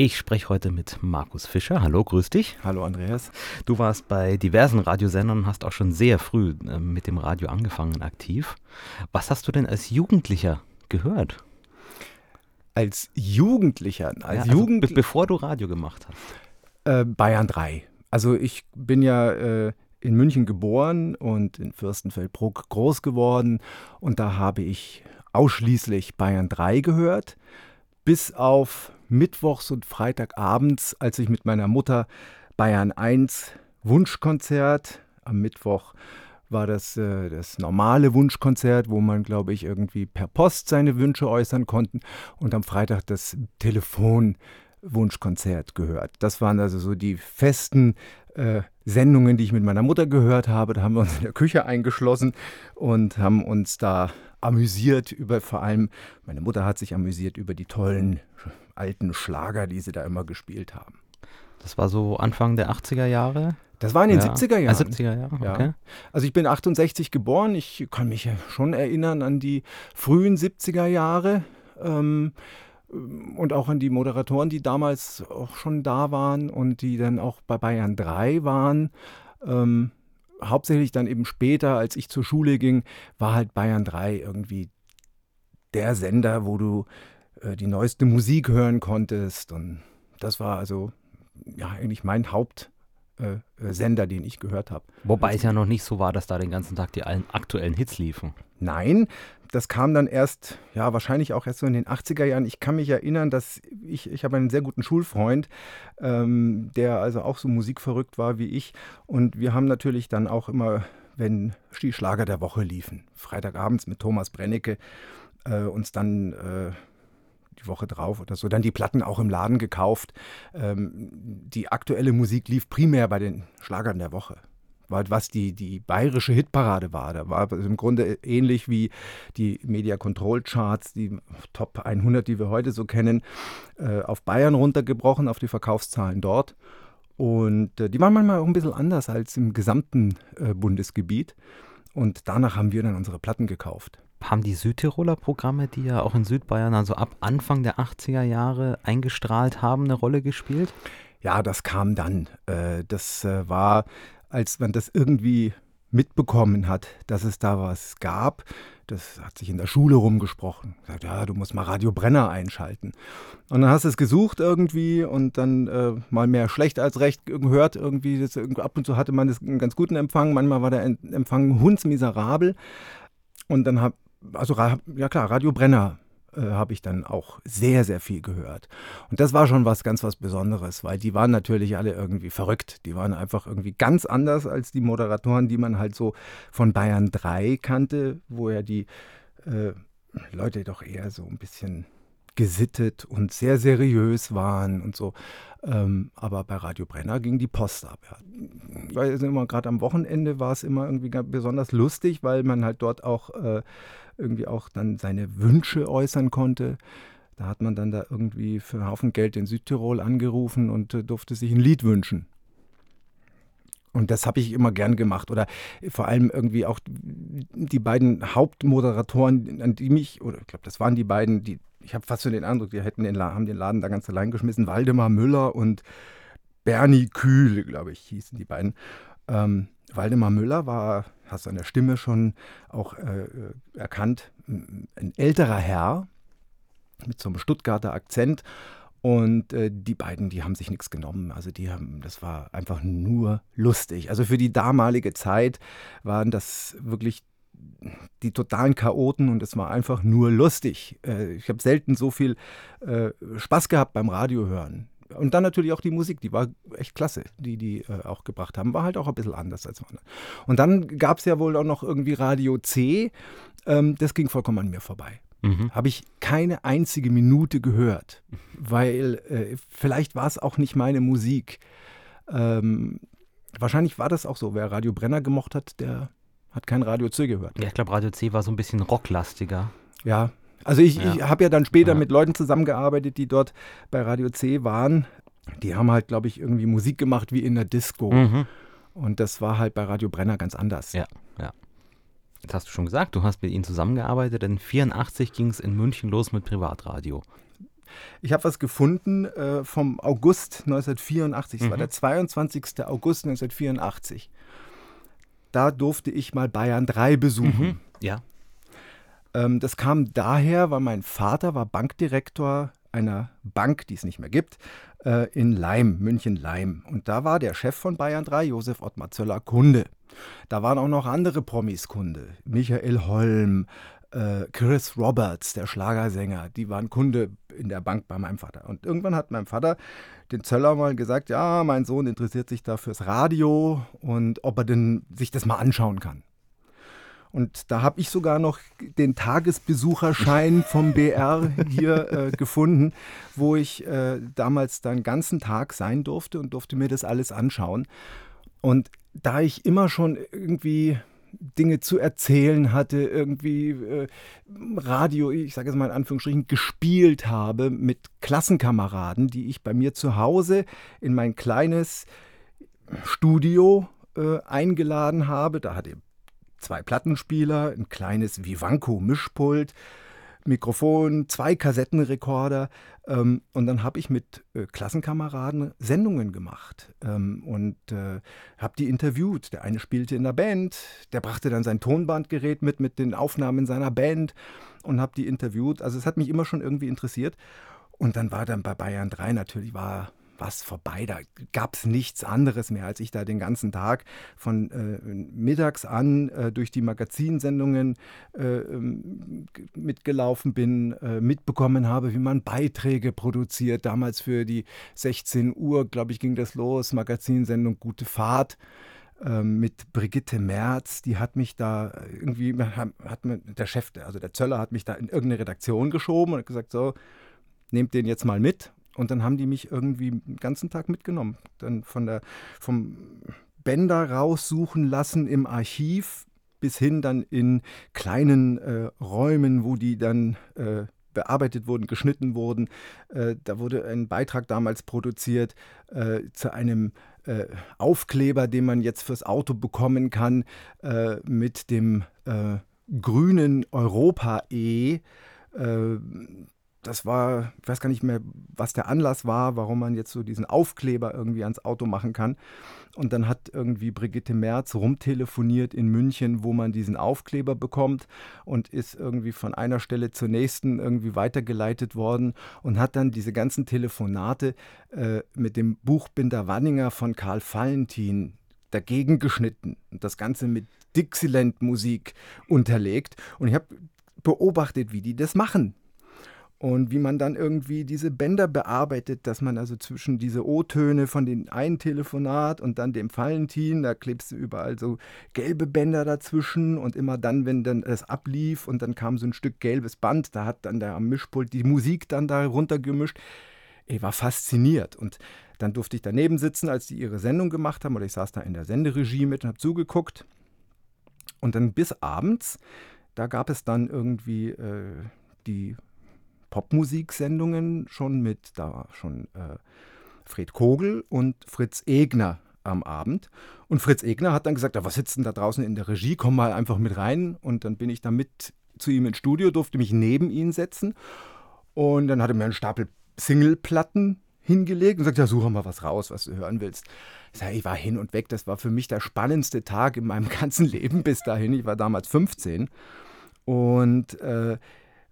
Ich spreche heute mit Markus Fischer. Hallo, grüß dich. Hallo, Andreas. Du warst bei diversen Radiosendern und hast auch schon sehr früh äh, mit dem Radio angefangen, aktiv. Was hast du denn als Jugendlicher gehört? Als Jugendlicher? Als ja, also Jugend be bevor du Radio gemacht hast? Äh, Bayern 3. Also ich bin ja äh, in München geboren und in Fürstenfeldbruck groß geworden und da habe ich ausschließlich Bayern 3 gehört, bis auf Mittwochs und Freitagabends, als ich mit meiner Mutter Bayern 1 Wunschkonzert am Mittwoch war das äh, das normale Wunschkonzert, wo man, glaube ich, irgendwie per Post seine Wünsche äußern konnte und am Freitag das Telefonwunschkonzert gehört. Das waren also so die festen äh, Sendungen, die ich mit meiner Mutter gehört habe. Da haben wir uns in der Küche eingeschlossen und haben uns da amüsiert über vor allem, meine Mutter hat sich amüsiert über die tollen alten Schlager, die sie da immer gespielt haben. Das war so Anfang der 80er Jahre? Das war in den ja. 70er Jahren. Ah, 70er Jahre, okay. Ja. Also ich bin 68 geboren, ich kann mich ja schon erinnern an die frühen 70er Jahre ähm, und auch an die Moderatoren, die damals auch schon da waren und die dann auch bei Bayern 3 waren. Ähm, hauptsächlich dann eben später, als ich zur Schule ging, war halt Bayern 3 irgendwie der Sender, wo du äh, die neueste Musik hören konntest. Und das war also ja eigentlich mein Haupt. Äh, äh, Sender, den ich gehört habe. Wobei es ja noch nicht so war, dass da den ganzen Tag die allen aktuellen Hits liefen. Nein, das kam dann erst, ja, wahrscheinlich auch erst so in den 80er Jahren. Ich kann mich erinnern, dass ich, ich habe einen sehr guten Schulfreund, ähm, der also auch so musikverrückt war wie ich. Und wir haben natürlich dann auch immer, wenn die Schlager der Woche liefen, Freitagabends mit Thomas Brennecke, äh, uns dann äh, die Woche drauf oder so, dann die Platten auch im Laden gekauft. Ähm, die aktuelle Musik lief primär bei den Schlagern der Woche. Was die, die bayerische Hitparade war. Da war im Grunde ähnlich wie die Media Control Charts, die Top 100, die wir heute so kennen, äh, auf Bayern runtergebrochen, auf die Verkaufszahlen dort. Und äh, die waren manchmal auch ein bisschen anders als im gesamten äh, Bundesgebiet. Und danach haben wir dann unsere Platten gekauft haben die Südtiroler Programme, die ja auch in Südbayern also ab Anfang der 80er Jahre eingestrahlt haben, eine Rolle gespielt? Ja, das kam dann. Äh, das äh, war, als man das irgendwie mitbekommen hat, dass es da was gab. Das hat sich in der Schule rumgesprochen. Gesagt, ja, du musst mal Radio Brenner einschalten. Und dann hast du es gesucht irgendwie und dann äh, mal mehr schlecht als recht gehört irgendwie. Das, ab und zu hatte man das einen ganz guten Empfang, manchmal war der Empfang hundsmiserabel. Und dann habe also ja klar, Radio Brenner äh, habe ich dann auch sehr, sehr viel gehört. Und das war schon was ganz was Besonderes, weil die waren natürlich alle irgendwie verrückt. Die waren einfach irgendwie ganz anders als die Moderatoren, die man halt so von Bayern 3 kannte, wo ja die äh, Leute doch eher so ein bisschen gesittet und sehr seriös waren und so. Ähm, aber bei Radio Brenner ging die Post ab. Ja. Weil immer gerade am Wochenende war es immer irgendwie besonders lustig, weil man halt dort auch äh, irgendwie auch dann seine Wünsche äußern konnte. Da hat man dann da irgendwie für einen Haufen Geld in Südtirol angerufen und äh, durfte sich ein Lied wünschen. Und das habe ich immer gern gemacht. Oder vor allem irgendwie auch die beiden Hauptmoderatoren, an die mich, oder ich glaube, das waren die beiden, die ich habe fast so den Eindruck, die hätten den, haben den Laden da ganz allein geschmissen. Waldemar Müller und Bernie Kühl, glaube ich, hießen die beiden. Ähm, Waldemar Müller war, hast du an der Stimme schon auch äh erkannt, ein älterer Herr mit so einem Stuttgarter Akzent. Und äh, die beiden, die haben sich nichts genommen. Also die haben, das war einfach nur lustig. Also für die damalige Zeit waren das wirklich die totalen Chaoten und es war einfach nur lustig. Äh, ich habe selten so viel äh, Spaß gehabt beim Radio hören. Und dann natürlich auch die Musik, die war echt klasse, die die äh, auch gebracht haben. War halt auch ein bisschen anders als man. Und dann gab es ja wohl auch noch irgendwie Radio C. Ähm, das ging vollkommen an mir vorbei. Mhm. Habe ich keine einzige Minute gehört, weil äh, vielleicht war es auch nicht meine Musik. Ähm, wahrscheinlich war das auch so. Wer Radio Brenner gemocht hat, der hat kein Radio C gehört. Ja, ich glaube, Radio C war so ein bisschen rocklastiger. Ja, also ich, ja. ich habe ja dann später ja. mit Leuten zusammengearbeitet, die dort bei Radio C waren. Die haben halt, glaube ich, irgendwie Musik gemacht wie in der Disco. Mhm. Und das war halt bei Radio Brenner ganz anders. Ja, ja. Jetzt hast du schon gesagt, du hast mit ihnen zusammengearbeitet. In 84 ging es in München los mit Privatradio. Ich habe was gefunden äh, vom August 1984. Es mhm. war der 22. August 1984. Da durfte ich mal Bayern 3 besuchen. Mhm. Ja. Ähm, das kam daher, weil mein Vater war Bankdirektor einer Bank, die es nicht mehr gibt, äh, in Leim, München-Leim. Und da war der Chef von Bayern 3, Josef Ottmar Zöller, Kunde. Da waren auch noch andere Promis Kunde. Michael Holm, äh, Chris Roberts, der Schlagersänger, die waren Kunde in der Bank bei meinem Vater. Und irgendwann hat mein Vater den Zöller mal gesagt, ja, mein Sohn interessiert sich da fürs Radio und ob er denn sich das mal anschauen kann. Und da habe ich sogar noch den Tagesbesucherschein vom BR hier äh, gefunden, wo ich äh, damals dann ganzen Tag sein durfte und durfte mir das alles anschauen. Und da ich immer schon irgendwie Dinge zu erzählen hatte, irgendwie äh, Radio, ich sage es mal in Anführungsstrichen, gespielt habe mit Klassenkameraden, die ich bei mir zu Hause in mein kleines Studio äh, eingeladen habe. Da hatte zwei Plattenspieler, ein kleines Vivanco-Mischpult, Mikrofon, zwei Kassettenrekorder. Ähm, und dann habe ich mit äh, Klassenkameraden Sendungen gemacht ähm, und äh, habe die interviewt. Der eine spielte in der Band, der brachte dann sein Tonbandgerät mit, mit den Aufnahmen seiner Band und habe die interviewt. Also es hat mich immer schon irgendwie interessiert. Und dann war dann bei Bayern 3 natürlich, war was vorbei. Da gab es nichts anderes mehr, als ich da den ganzen Tag von äh, mittags an äh, durch die Magazinsendungen äh, ähm, mitgelaufen bin, äh, mitbekommen habe, wie man Beiträge produziert. Damals für die 16 Uhr, glaube ich, ging das los, Magazinsendung Gute Fahrt ähm, mit Brigitte Merz, die hat mich da irgendwie, hat mir, der Chef, also der Zöller hat mich da in irgendeine Redaktion geschoben und gesagt, so, nehmt den jetzt mal mit und dann haben die mich irgendwie den ganzen Tag mitgenommen. Dann von der, vom Bänder raussuchen lassen im Archiv bis hin dann in kleinen äh, Räumen, wo die dann äh, bearbeitet wurden, geschnitten wurden. Äh, da wurde ein Beitrag damals produziert äh, zu einem äh, Aufkleber, den man jetzt fürs Auto bekommen kann, äh, mit dem grünen Europa-E das war, ich weiß gar nicht mehr, was der Anlass war, warum man jetzt so diesen Aufkleber irgendwie ans Auto machen kann. Und dann hat irgendwie Brigitte Merz rumtelefoniert in München, wo man diesen Aufkleber bekommt und ist irgendwie von einer Stelle zur nächsten irgendwie weitergeleitet worden und hat dann diese ganzen Telefonate äh, mit dem Buchbinder Wanninger von Karl Valentin dagegen geschnitten und das Ganze mit Dixieland-Musik unterlegt. Und ich habe beobachtet, wie die das machen und wie man dann irgendwie diese Bänder bearbeitet, dass man also zwischen diese O-Töne von dem einen Telefonat und dann dem Valentin, da klebst du überall so gelbe Bänder dazwischen und immer dann, wenn dann es ablief und dann kam so ein Stück gelbes Band, da hat dann der am Mischpult die Musik dann da runtergemischt. Ich war fasziniert und dann durfte ich daneben sitzen, als die ihre Sendung gemacht haben oder ich saß da in der Senderegie mit und habe zugeguckt und dann bis abends, da gab es dann irgendwie äh, die Popmusiksendungen schon mit, da war schon äh, Fred Kogel und Fritz Egner am Abend. Und Fritz Egner hat dann gesagt, ja, was sitzt denn da draußen in der Regie, komm mal einfach mit rein. Und dann bin ich da mit zu ihm ins Studio, durfte mich neben ihn setzen. Und dann hat er mir einen Stapel Singleplatten hingelegt und sagt, ja, suche mal was raus, was du hören willst. Ich, sag, ich war hin und weg, das war für mich der spannendste Tag in meinem ganzen Leben bis dahin. Ich war damals 15. Und äh,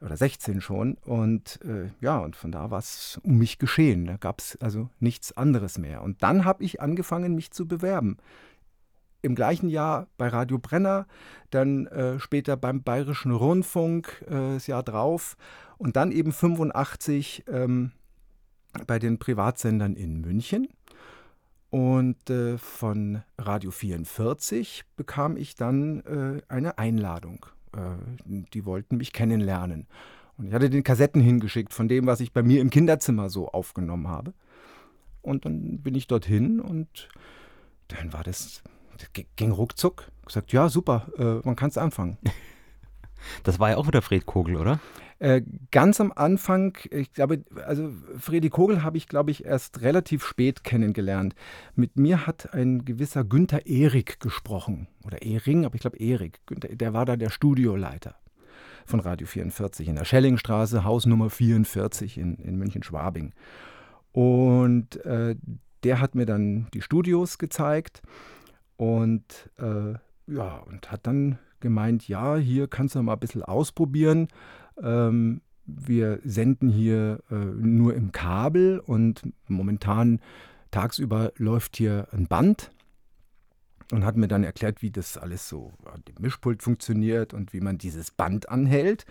oder 16 schon. Und äh, ja, und von da war es um mich geschehen. Da gab es also nichts anderes mehr. Und dann habe ich angefangen, mich zu bewerben. Im gleichen Jahr bei Radio Brenner, dann äh, später beim Bayerischen Rundfunk äh, das Jahr drauf und dann eben 85 ähm, bei den Privatsendern in München. Und äh, von Radio 44 bekam ich dann äh, eine Einladung die wollten mich kennenlernen. Und ich hatte den Kassetten hingeschickt von dem, was ich bei mir im Kinderzimmer so aufgenommen habe. Und dann bin ich dorthin und dann war das, das ging ruckzuck. Gesagt, ja, super, äh, man kann es anfangen. Das war ja auch wieder Fred Kogel, oder? Äh, ganz am Anfang, ich glaube, also Fredi Kogel habe ich, glaube ich, erst relativ spät kennengelernt. Mit mir hat ein gewisser Günther Erik gesprochen. Oder Ehring, aber ich glaube Erik. der war da der Studioleiter. von Radio 44 in der Schellingstraße, Haus Nummer 44 in, in München-Schwabing. Und äh, der hat mir dann die Studios gezeigt und äh, ja, und hat dann gemeint, ja, hier kannst du mal ein bisschen ausprobieren. Ähm, wir senden hier äh, nur im Kabel und momentan tagsüber läuft hier ein Band und hat mir dann erklärt, wie das alles so dem Mischpult funktioniert und wie man dieses Band anhält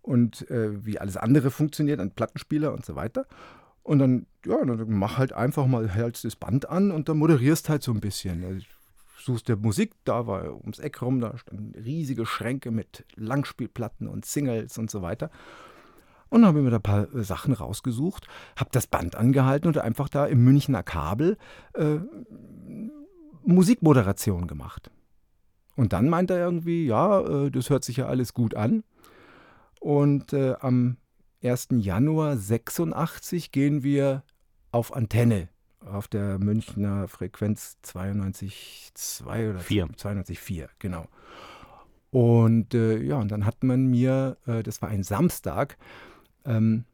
und äh, wie alles andere funktioniert, ein Plattenspieler und so weiter. Und dann, ja, dann mach halt einfach mal hältst das Band an und dann moderierst halt so ein bisschen. Also, suchst der Musik, da war ums Eck rum, da standen riesige Schränke mit Langspielplatten und Singles und so weiter. Und dann habe ich mir da ein paar äh, Sachen rausgesucht, habe das Band angehalten und einfach da im Münchner Kabel äh, Musikmoderation gemacht. Und dann meint er irgendwie, ja, äh, das hört sich ja alles gut an. Und äh, am 1. Januar 86 gehen wir auf Antenne auf der Münchner Frequenz 92,2 oder 4. 92,4, genau. Und äh, ja, und dann hat man mir, äh, das war ein Samstag, ähm,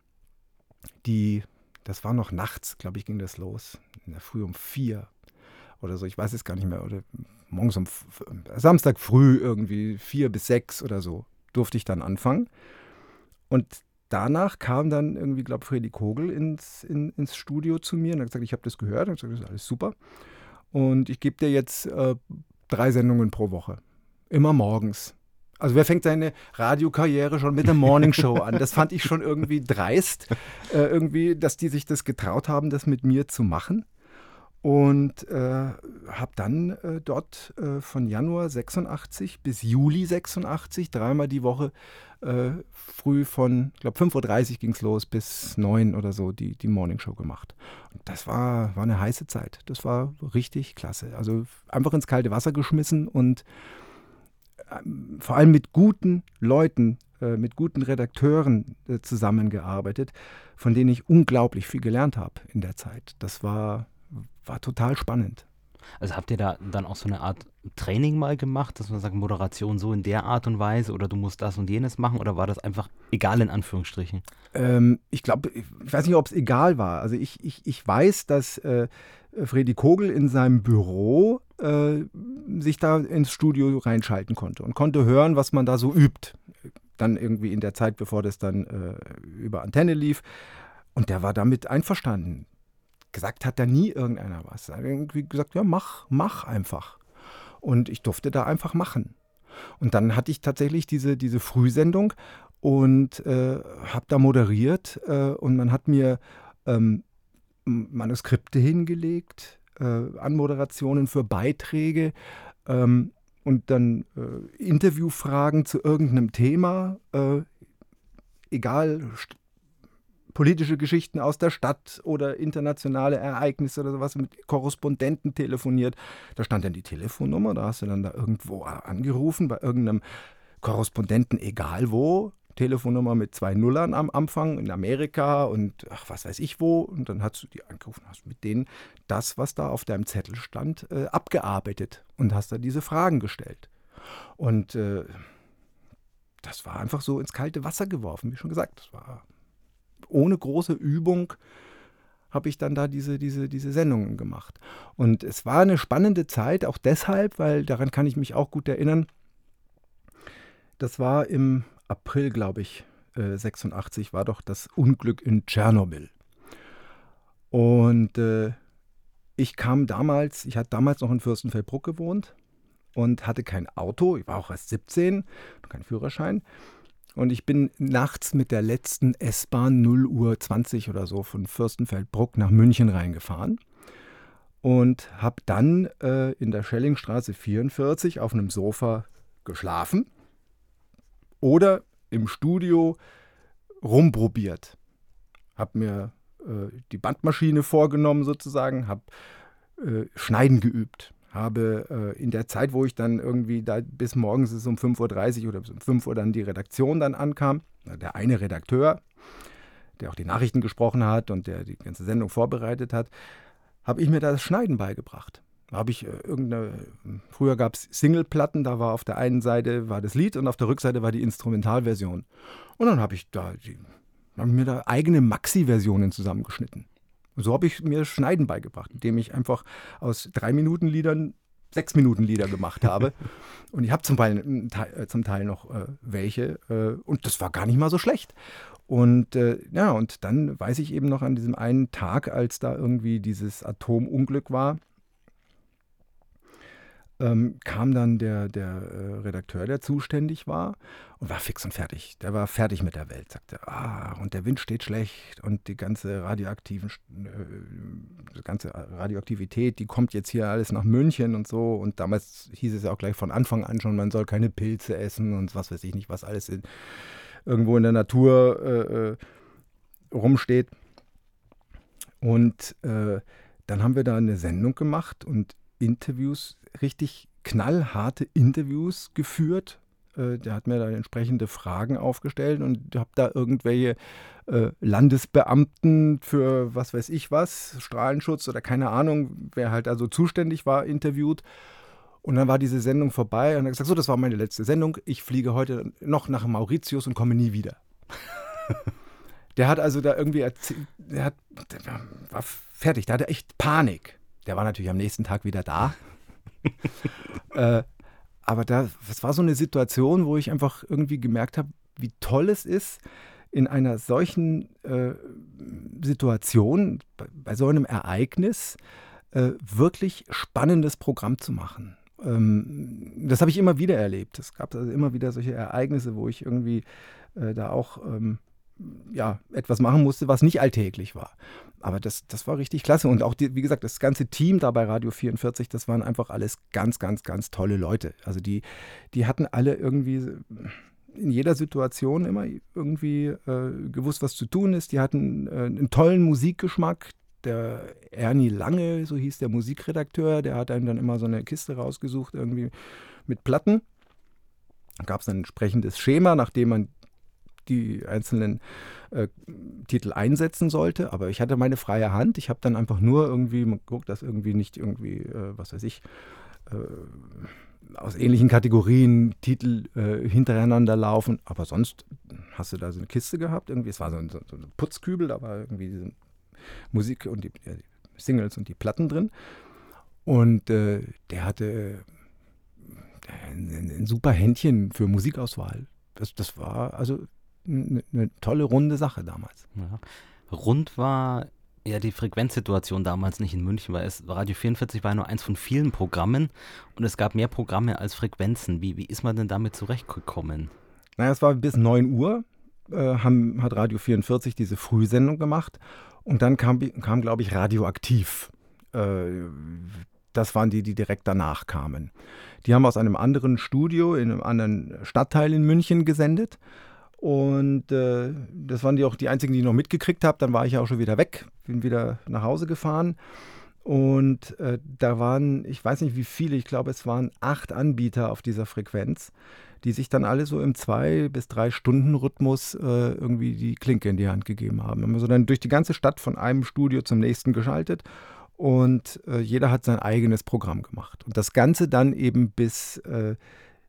die, das war noch nachts, glaube ich, ging das los, in der Früh um vier oder so, ich weiß es gar nicht mehr, oder morgens um Samstag früh irgendwie vier bis sechs oder so durfte ich dann anfangen. Und danach kam dann irgendwie, glaube ich, Freddy Kogel ins, in, ins Studio zu mir und hat gesagt, ich habe das gehört. Und ich gesagt, das ist alles super. Und ich gebe dir jetzt äh, drei Sendungen pro Woche. Immer morgens. Also wer fängt seine Radiokarriere schon mit der Morningshow an? Das fand ich schon irgendwie dreist, äh, irgendwie, dass die sich das getraut haben, das mit mir zu machen. Und äh, habe dann äh, dort äh, von Januar 86 bis Juli 86 dreimal die Woche äh, früh von, ich glaube 5.30 Uhr ging es los, bis 9 oder so die, die Morningshow gemacht. Und das war, war eine heiße Zeit. Das war richtig klasse. Also einfach ins kalte Wasser geschmissen und ähm, vor allem mit guten Leuten, äh, mit guten Redakteuren äh, zusammengearbeitet, von denen ich unglaublich viel gelernt habe in der Zeit. Das war war total spannend. Also habt ihr da dann auch so eine Art Training mal gemacht, dass man sagt, Moderation so in der Art und Weise oder du musst das und jenes machen oder war das einfach egal in Anführungsstrichen? Ähm, ich glaube, ich weiß nicht, ob es egal war. Also ich, ich, ich weiß, dass äh, Freddy Kogel in seinem Büro äh, sich da ins Studio reinschalten konnte und konnte hören, was man da so übt. Dann irgendwie in der Zeit, bevor das dann äh, über Antenne lief. Und der war damit einverstanden gesagt hat da nie irgendeiner was. Er hat irgendwie gesagt, ja, mach, mach einfach. Und ich durfte da einfach machen. Und dann hatte ich tatsächlich diese, diese Frühsendung und äh, habe da moderiert äh, und man hat mir ähm, Manuskripte hingelegt, äh, Anmoderationen für Beiträge ähm, und dann äh, Interviewfragen zu irgendeinem Thema, äh, egal, politische Geschichten aus der Stadt oder internationale Ereignisse oder sowas mit Korrespondenten telefoniert. Da stand dann die Telefonnummer, da hast du dann da irgendwo angerufen, bei irgendeinem Korrespondenten, egal wo, Telefonnummer mit zwei Nullern am Anfang in Amerika und ach, was weiß ich wo. Und dann hast du die angerufen, hast mit denen das, was da auf deinem Zettel stand, äh, abgearbeitet und hast da diese Fragen gestellt. Und äh, das war einfach so ins kalte Wasser geworfen, wie schon gesagt. Das war ohne große Übung habe ich dann da diese, diese, diese Sendungen gemacht. Und es war eine spannende Zeit, auch deshalb, weil daran kann ich mich auch gut erinnern. Das war im April, glaube ich, äh, 86, war doch das Unglück in Tschernobyl. Und äh, ich kam damals, ich hatte damals noch in Fürstenfeldbruck gewohnt und hatte kein Auto. Ich war auch erst 17, kein Führerschein. Und ich bin nachts mit der letzten S-Bahn 0 Uhr 20 oder so von Fürstenfeldbruck nach München reingefahren und habe dann äh, in der Schellingstraße 44 auf einem Sofa geschlafen oder im Studio rumprobiert. Habe mir äh, die Bandmaschine vorgenommen sozusagen, habe äh, Schneiden geübt habe äh, in der Zeit, wo ich dann irgendwie da bis morgens ist um 5.30 Uhr oder bis um 5 Uhr dann die Redaktion dann ankam, der eine Redakteur, der auch die Nachrichten gesprochen hat und der die ganze Sendung vorbereitet hat, habe ich mir das Schneiden beigebracht. habe ich äh, irgendeine, früher gab es Singleplatten, da war auf der einen Seite war das Lied und auf der Rückseite war die Instrumentalversion. Und dann habe ich da die, hab mir da eigene Maxi-Versionen zusammengeschnitten. Und so habe ich mir Schneiden beigebracht, indem ich einfach aus drei Minuten Liedern sechs Minuten Lieder gemacht habe. und ich habe zum Teil, äh, zum Teil noch äh, welche äh, und das war gar nicht mal so schlecht. Und äh, ja, und dann weiß ich eben noch an diesem einen Tag, als da irgendwie dieses Atomunglück war, ähm, kam dann der, der äh, Redakteur, der zuständig war, und war fix und fertig. Der war fertig mit der Welt, sagte, ah, und der Wind steht schlecht und die ganze radioaktiven, äh, die ganze Radioaktivität, die kommt jetzt hier alles nach München und so. Und damals hieß es ja auch gleich von Anfang an schon, man soll keine Pilze essen und was weiß ich nicht, was alles in, irgendwo in der Natur äh, äh rumsteht. Und äh, dann haben wir da eine Sendung gemacht und Interviews richtig knallharte Interviews geführt. Äh, der hat mir da entsprechende Fragen aufgestellt und habe da irgendwelche äh, Landesbeamten für was weiß ich was, Strahlenschutz oder keine Ahnung, wer halt also zuständig war, interviewt. Und dann war diese Sendung vorbei und er hat gesagt, so, das war meine letzte Sendung. Ich fliege heute noch nach Mauritius und komme nie wieder. der hat also da irgendwie erzählt, der, hat, der war fertig, der hatte echt Panik. Der war natürlich am nächsten Tag wieder da. Äh, aber da, das war so eine Situation, wo ich einfach irgendwie gemerkt habe, wie toll es ist, in einer solchen äh, Situation, bei, bei, so einem Ereignis, äh, wirklich spannendes Programm zu machen. Ähm, das habe ich immer wieder erlebt. Es gab also immer wieder solche Ereignisse, wo ich irgendwie äh, da auch ähm, ja, etwas machen musste, was nicht alltäglich war. Aber das, das war richtig klasse. Und auch, die, wie gesagt, das ganze Team da bei Radio 44, das waren einfach alles ganz, ganz, ganz tolle Leute. Also die, die hatten alle irgendwie in jeder Situation immer irgendwie äh, gewusst, was zu tun ist. Die hatten äh, einen tollen Musikgeschmack. Der Ernie Lange, so hieß der Musikredakteur, der hat einem dann immer so eine Kiste rausgesucht, irgendwie mit Platten. Da gab es ein entsprechendes Schema, nachdem man die einzelnen äh, Titel einsetzen sollte. Aber ich hatte meine freie Hand. Ich habe dann einfach nur irgendwie geguckt, dass irgendwie nicht irgendwie, äh, was weiß ich, äh, aus ähnlichen Kategorien Titel äh, hintereinander laufen. Aber sonst hast du da so eine Kiste gehabt. Irgendwie, es war so ein, so ein Putzkübel, da war irgendwie diese Musik und die, die Singles und die Platten drin. Und äh, der hatte ein, ein, super Händchen für Musikauswahl. Das, das war, also eine, eine tolle runde Sache damals. Ja. Rund war ja die Frequenzsituation damals nicht in München, weil es Radio 44 war nur eins von vielen Programmen und es gab mehr Programme als Frequenzen. Wie, wie ist man denn damit zurechtgekommen? Naja, es war bis 9 Uhr, äh, haben, hat Radio 44 diese Frühsendung gemacht und dann kam, kam glaube ich, Radioaktiv. Äh, das waren die, die direkt danach kamen. Die haben aus einem anderen Studio in einem anderen Stadtteil in München gesendet und äh, das waren die auch die einzigen, die ich noch mitgekriegt habe. Dann war ich ja auch schon wieder weg, bin wieder nach Hause gefahren. Und äh, da waren, ich weiß nicht wie viele, ich glaube, es waren acht Anbieter auf dieser Frequenz, die sich dann alle so im zwei- bis drei Stunden Rhythmus äh, irgendwie die Klinke in die Hand gegeben haben. Haben also dann durch die ganze Stadt von einem Studio zum nächsten geschaltet und äh, jeder hat sein eigenes Programm gemacht. Und das Ganze dann eben bis äh,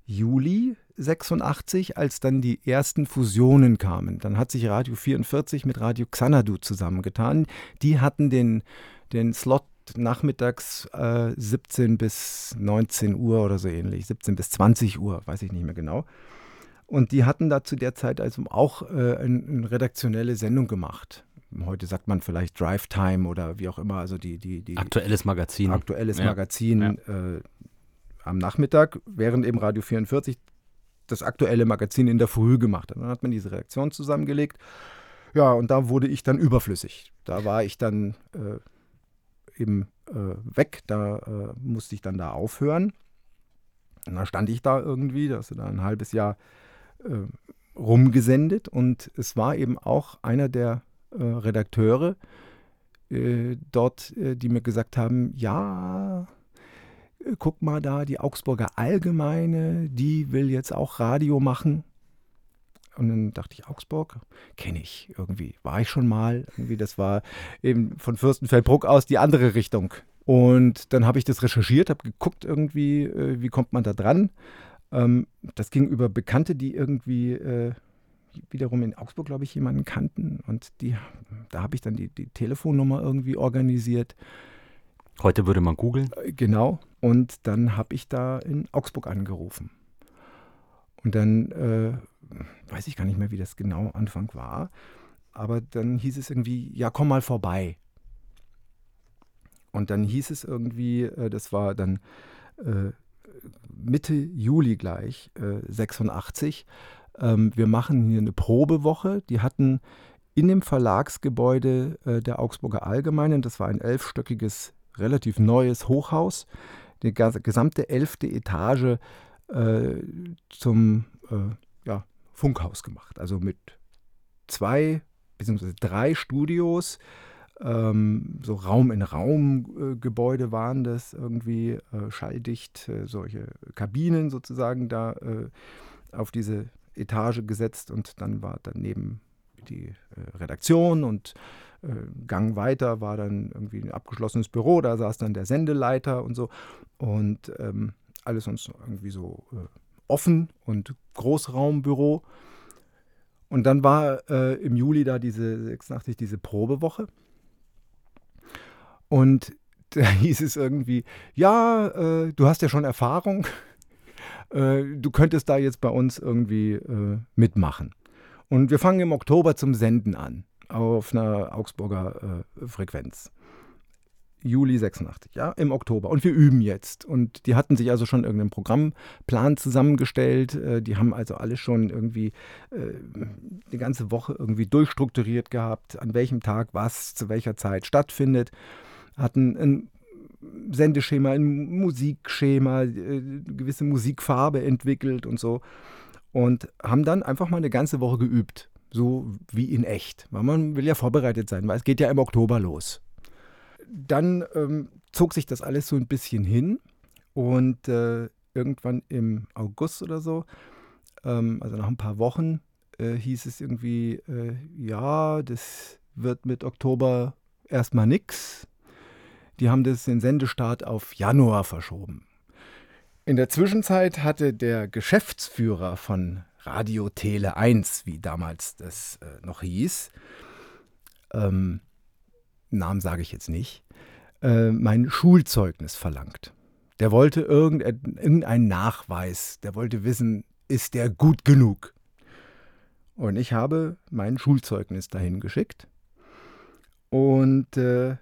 Juli 86, als dann die ersten Fusionen kamen. Dann hat sich Radio 44 mit Radio Xanadu zusammengetan. Die hatten den, den Slot nachmittags äh, 17 bis 19 Uhr oder so ähnlich, 17 bis 20 Uhr, weiß ich nicht mehr genau. Und die hatten da zu der Zeit also auch äh, eine, eine redaktionelle Sendung gemacht. Heute sagt man vielleicht Drive Time oder wie auch immer, also die, die, die aktuelles Magazin. Aktuelles ja. Magazin ja. Äh, am Nachmittag, während eben Radio 44 das aktuelle Magazin in der Früh gemacht hat. Dann hat man diese Reaktion zusammengelegt. Ja, und da wurde ich dann überflüssig. Da war ich dann äh, eben äh, weg, da äh, musste ich dann da aufhören. Und dann stand ich da irgendwie, da hast du da ein halbes Jahr äh, rumgesendet und es war eben auch einer der äh, Redakteure äh, dort, die mir gesagt haben, ja, guck mal da, die Augsburger Allgemeine, die will jetzt auch Radio machen. Und dann dachte ich, Augsburg, kenne ich irgendwie, war ich schon mal. Irgendwie, das war eben von Fürstenfeldbruck aus die andere Richtung. Und dann habe ich das recherchiert, habe geguckt irgendwie, äh, wie kommt man da dran. Ähm, das ging über Bekannte, die irgendwie äh, wiederum in Augsburg, glaube ich, jemanden kannten. Und die, da habe ich dann die, die Telefonnummer irgendwie organisiert. Heute würde man googeln. Äh, genau. Und dann habe ich da in Augsburg angerufen. Und dann äh, weiß ich gar nicht mehr, wie das genau Anfang war. Aber dann hieß es irgendwie, ja, komm mal vorbei. Und dann hieß es irgendwie, äh, das war dann äh, Mitte Juli gleich, äh, 86, ähm, wir machen hier eine Probewoche. Die hatten in dem Verlagsgebäude äh, der Augsburger Allgemeinen, das war ein elfstöckiges, relativ neues Hochhaus, die gesamte elfte Etage äh, zum äh, ja, Funkhaus gemacht. Also mit zwei bzw. drei Studios, ähm, so Raum-in-Raum-Gebäude äh, waren das, irgendwie äh, schalldicht, äh, solche Kabinen sozusagen da äh, auf diese Etage gesetzt und dann war daneben die Redaktion und äh, Gang weiter war dann irgendwie ein abgeschlossenes Büro, da saß dann der Sendeleiter und so und ähm, alles uns irgendwie so äh, offen und Großraumbüro. Und dann war äh, im Juli da diese 86 diese Probewoche. Und da hieß es irgendwie, ja, äh, du hast ja schon Erfahrung, äh, du könntest da jetzt bei uns irgendwie äh, mitmachen. Und wir fangen im Oktober zum Senden an, auf einer Augsburger äh, Frequenz. Juli 86, ja, im Oktober. Und wir üben jetzt. Und die hatten sich also schon irgendeinen Programmplan zusammengestellt. Äh, die haben also alle schon irgendwie äh, die ganze Woche irgendwie durchstrukturiert gehabt, an welchem Tag was zu welcher Zeit stattfindet. Hatten ein Sendeschema, ein Musikschema, äh, gewisse Musikfarbe entwickelt und so. Und haben dann einfach mal eine ganze Woche geübt. So wie in echt. Weil man will ja vorbereitet sein, weil es geht ja im Oktober los dann ähm, zog sich das alles so ein bisschen hin und äh, irgendwann im August oder so, ähm, also nach ein paar Wochen, äh, hieß es irgendwie, äh, ja, das wird mit Oktober erstmal nix. Die haben das den Sendestart auf Januar verschoben. In der Zwischenzeit hatte der Geschäftsführer von Radio Tele 1, wie damals das äh, noch hieß, ähm, Namen sage ich jetzt nicht, äh, mein Schulzeugnis verlangt. Der wollte irgendeinen Nachweis, der wollte wissen, ist der gut genug? Und ich habe mein Schulzeugnis dahin geschickt. Und äh,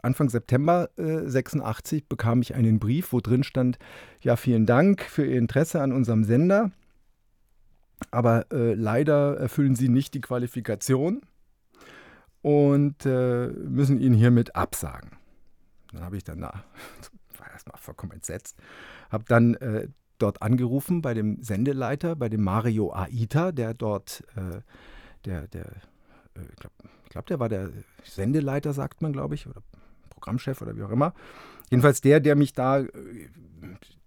Anfang September äh, 86 bekam ich einen Brief, wo drin stand, ja, vielen Dank für Ihr Interesse an unserem Sender, aber äh, leider erfüllen Sie nicht die Qualifikation und äh, müssen ihn hiermit absagen. Dann habe ich dann, na, war erstmal vollkommen entsetzt, habe dann äh, dort angerufen bei dem Sendeleiter, bei dem Mario Aita, der dort, äh, der, der, äh, ich glaube, glaub, der war der Sendeleiter, sagt man, glaube ich, oder Programmchef oder wie auch immer. Jedenfalls der, der mich da äh,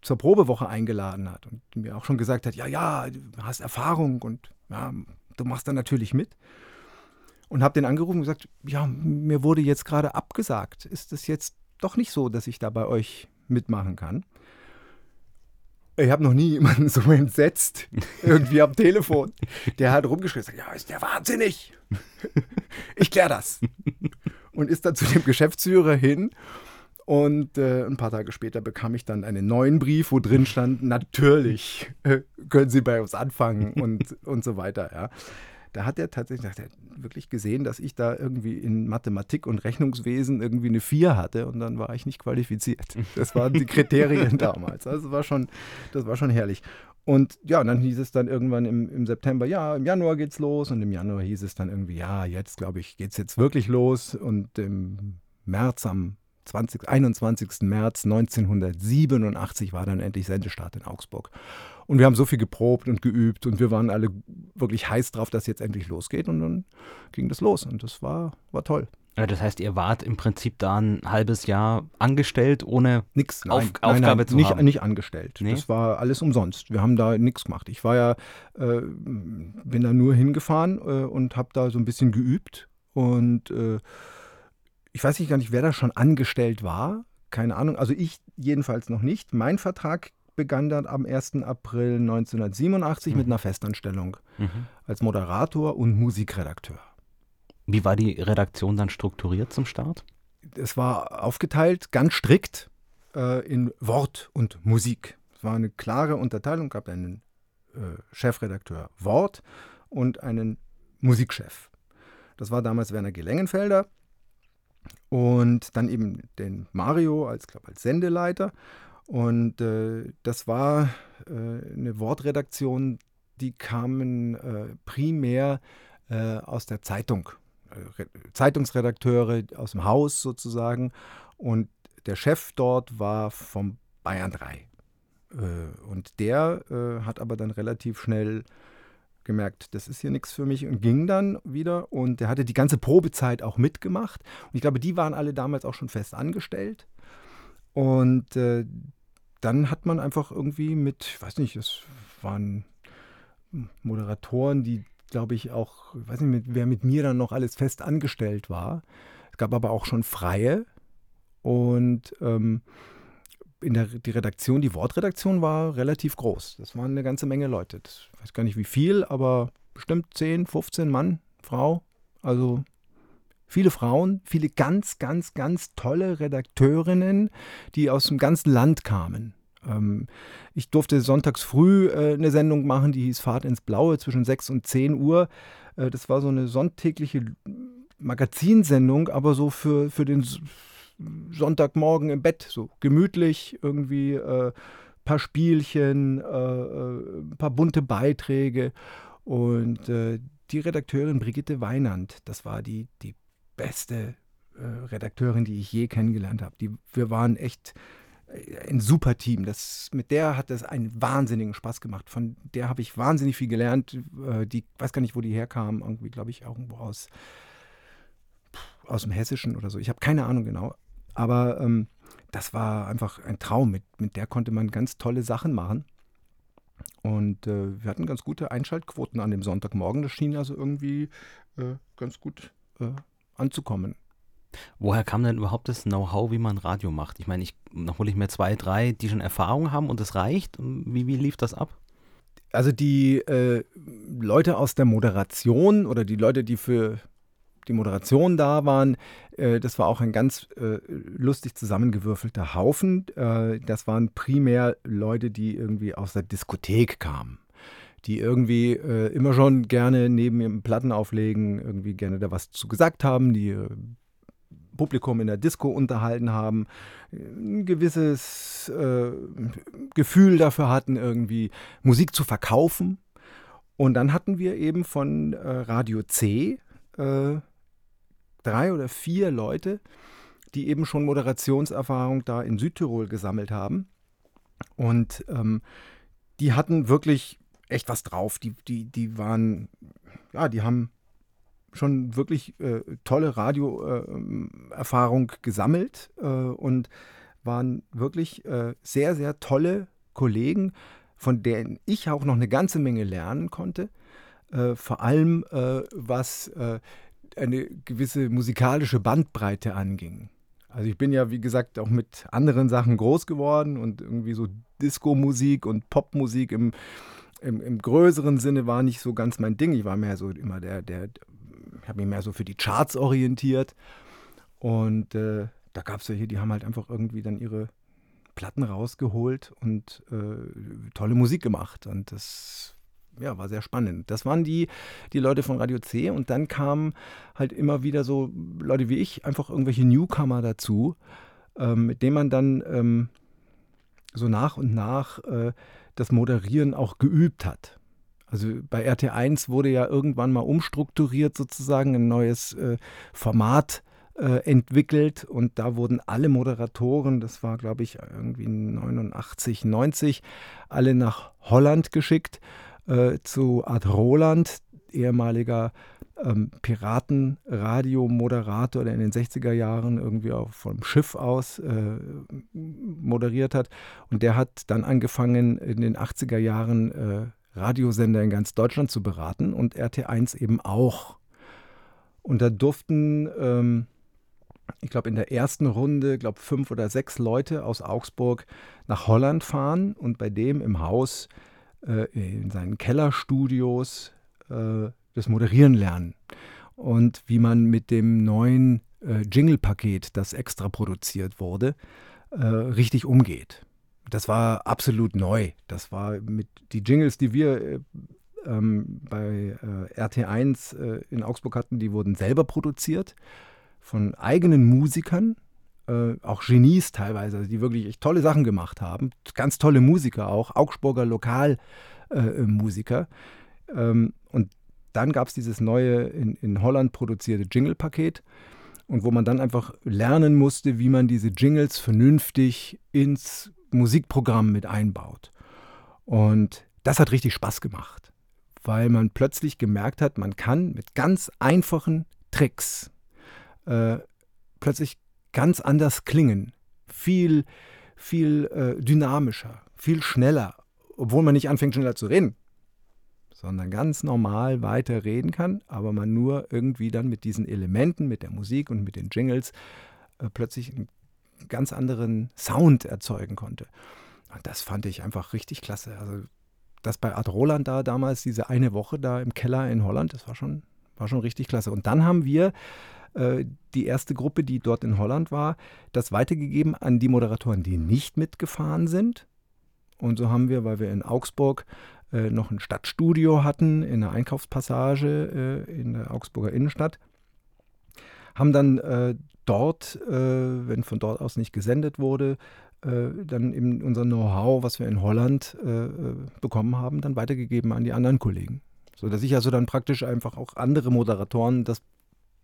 zur Probewoche eingeladen hat und mir auch schon gesagt hat, ja, ja, du hast Erfahrung und ja, du machst da natürlich mit und habe den angerufen und gesagt, ja, mir wurde jetzt gerade abgesagt. Ist es jetzt doch nicht so, dass ich da bei euch mitmachen kann? Ich habe noch nie jemanden so entsetzt, irgendwie am Telefon. Der hat rumgeschrien, ja, ist der wahnsinnig. Ich kläre das. Und ist dann zu dem Geschäftsführer hin. Und äh, ein paar Tage später bekam ich dann einen neuen Brief, wo drin stand, natürlich äh, können Sie bei uns anfangen und, und so weiter. Ja. Da hat er tatsächlich hat er wirklich gesehen, dass ich da irgendwie in Mathematik und Rechnungswesen irgendwie eine 4 hatte und dann war ich nicht qualifiziert. Das waren die Kriterien damals. Also das war schon, das war schon herrlich. Und ja, dann hieß es dann irgendwann im, im September, ja, im Januar geht's los. Und im Januar hieß es dann irgendwie, ja, jetzt glaube ich, geht's jetzt wirklich los. Und im März, am 20, 21. März 1987 war dann endlich Sendestart in Augsburg. Und wir haben so viel geprobt und geübt und wir waren alle wirklich heiß drauf, dass jetzt endlich losgeht. Und dann ging das los und das war, war toll. Ja, das heißt, ihr wart im Prinzip da ein halbes Jahr angestellt, ohne nix, nein, Auf, nein, Aufgabe nein, zu nicht, haben? Nicht angestellt. Nee? Das war alles umsonst. Wir haben da nichts gemacht. Ich war ja, äh, bin da nur hingefahren äh, und habe da so ein bisschen geübt und äh, ich weiß nicht gar nicht, wer da schon angestellt war. Keine Ahnung. Also ich jedenfalls noch nicht. Mein Vertrag begann dann am 1. April 1987 mhm. mit einer Festanstellung mhm. als Moderator und Musikredakteur. Wie war die Redaktion dann strukturiert zum Start? Es war aufgeteilt ganz strikt äh, in Wort und Musik. Es war eine klare Unterteilung, gab einen äh, Chefredakteur Wort und einen Musikchef. Das war damals Werner Gelengenfelder und dann eben den Mario als, glaub, als Sendeleiter. Und äh, das war äh, eine Wortredaktion, die kamen äh, primär äh, aus der Zeitung. Äh, Zeitungsredakteure aus dem Haus sozusagen. Und der Chef dort war vom Bayern 3. Äh, und der hat aber dann relativ schnell gemerkt, das ist hier nichts für mich und ging dann wieder und der hatte die ganze Probezeit auch mitgemacht. Und ich glaube, die waren alle damals auch schon fest angestellt. Und äh, dann hat man einfach irgendwie mit, ich weiß nicht, es waren Moderatoren, die glaube ich auch, ich weiß nicht, mit, wer mit mir dann noch alles fest angestellt war. Es gab aber auch schon Freie. Und ähm, in der die Redaktion, die Wortredaktion war relativ groß. Das waren eine ganze Menge Leute. Ich weiß gar nicht wie viel, aber bestimmt 10, 15 Mann, Frau. Also viele Frauen, viele ganz, ganz, ganz tolle Redakteurinnen, die aus dem ganzen Land kamen. Ähm, ich durfte sonntags früh äh, eine Sendung machen, die hieß Fahrt ins Blaue zwischen 6 und 10 Uhr. Äh, das war so eine sonntägliche Magazinsendung, aber so für, für den Sonntagmorgen im Bett, so gemütlich irgendwie äh, paar Spielchen, äh, äh, ein paar bunte Beiträge. Und äh, die Redakteurin Brigitte Weinand, das war die, die beste äh, Redakteurin, die ich je kennengelernt habe. wir waren echt äh, ein super Team. Das, mit der hat es einen wahnsinnigen Spaß gemacht. Von der habe ich wahnsinnig viel gelernt. die weiß gar nicht, wo die herkam. Irgendwie, glaube ich, irgendwo aus, aus dem Hessischen oder so. Ich habe keine Ahnung genau. Aber ähm, das war einfach ein Traum. Mit, mit der konnte man ganz tolle Sachen machen. Und äh, wir hatten ganz gute Einschaltquoten an dem Sonntagmorgen. Das schien also irgendwie äh, ganz gut äh, anzukommen. Woher kam denn überhaupt das Know-how, wie man Radio macht? Ich meine, ich, da hole ich mir zwei, drei, die schon Erfahrung haben und das reicht. Wie, wie lief das ab? Also die äh, Leute aus der Moderation oder die Leute, die für die Moderation da waren. Äh, das war auch ein ganz äh, lustig zusammengewürfelter Haufen. Äh, das waren primär Leute, die irgendwie aus der Diskothek kamen. Die irgendwie äh, immer schon gerne neben ihrem Platten auflegen, irgendwie gerne da was zu gesagt haben, die äh, Publikum in der Disco unterhalten haben, ein gewisses äh, Gefühl dafür hatten, irgendwie Musik zu verkaufen. Und dann hatten wir eben von Radio C drei oder vier Leute, die eben schon Moderationserfahrung da in Südtirol gesammelt haben. Und ähm, die hatten wirklich echt was drauf. Die, die, die ja, die haben schon wirklich äh, tolle Radioerfahrung äh, gesammelt äh, und waren wirklich äh, sehr, sehr tolle Kollegen, von denen ich auch noch eine ganze Menge lernen konnte. Äh, vor allem äh, was eine gewisse musikalische Bandbreite anging. Also ich bin ja, wie gesagt, auch mit anderen Sachen groß geworden und irgendwie so Disco-Musik und Popmusik im, im, im, größeren Sinne war nicht so ganz mein Ding. Ich war mehr so immer der, der, ich habe mich mehr so für die Charts orientiert. Und äh, da gab es ja hier, die haben halt einfach irgendwie dann ihre Platten rausgeholt und äh, tolle Musik gemacht. Und das ja, war sehr spannend. Das waren die, die Leute von Radio C und dann kamen halt immer wieder so Leute wie ich, einfach irgendwelche Newcomer dazu, ähm, mit denen man dann ähm, so nach und nach äh, das Moderieren auch geübt hat. Also bei RT1 wurde ja irgendwann mal umstrukturiert, sozusagen ein neues äh, Format äh, entwickelt und da wurden alle Moderatoren, das war glaube ich irgendwie 89, 90, alle nach Holland geschickt äh, zu Art Roland, ehemaliger ähm, Piratenradio-Moderator, der in den 60er Jahren irgendwie auch vom Schiff aus äh, moderiert hat. Und der hat dann angefangen, in den 80er Jahren äh, Radiosender in ganz Deutschland zu beraten und RT1 eben auch. Und da durften ähm, ich glaube, in der ersten Runde, glaube fünf oder sechs Leute aus Augsburg nach Holland fahren und bei dem im Haus äh, in seinen Kellerstudios äh, das Moderieren lernen. Und wie man mit dem neuen äh, Jingle-Paket, das extra produziert wurde, richtig umgeht. Das war absolut neu. Das war mit die Jingles, die wir äh, ähm, bei äh, RT1 äh, in Augsburg hatten, die wurden selber produziert von eigenen Musikern, äh, auch Genies teilweise, die wirklich tolle Sachen gemacht haben. Ganz tolle Musiker auch, Augsburger Lokalmusiker. Äh, ähm, und dann gab es dieses neue in, in Holland produzierte Jingle-Paket und wo man dann einfach lernen musste, wie man diese Jingles vernünftig ins Musikprogramm mit einbaut. Und das hat richtig Spaß gemacht, weil man plötzlich gemerkt hat, man kann mit ganz einfachen Tricks äh, plötzlich ganz anders klingen, viel, viel äh, dynamischer, viel schneller, obwohl man nicht anfängt schneller zu reden, sondern ganz normal weiter reden kann, aber man nur irgendwie dann mit diesen Elementen, mit der Musik und mit den Jingles äh, plötzlich einen ganz anderen Sound erzeugen konnte. Und das fand ich einfach richtig klasse. Also das bei Art Roland da damals, diese eine Woche da im Keller in Holland, das war schon, war schon richtig klasse. Und dann haben wir äh, die erste Gruppe, die dort in Holland war, das weitergegeben an die Moderatoren, die nicht mitgefahren sind. Und so haben wir, weil wir in Augsburg äh, noch ein Stadtstudio hatten, in einer Einkaufspassage äh, in der Augsburger Innenstadt, haben dann äh, dort, äh, wenn von dort aus nicht gesendet wurde, äh, dann eben unser Know-how, was wir in Holland bekommen haben, dann weitergegeben an die anderen Kollegen. Sodass ich also dann praktisch einfach auch andere Moderatoren das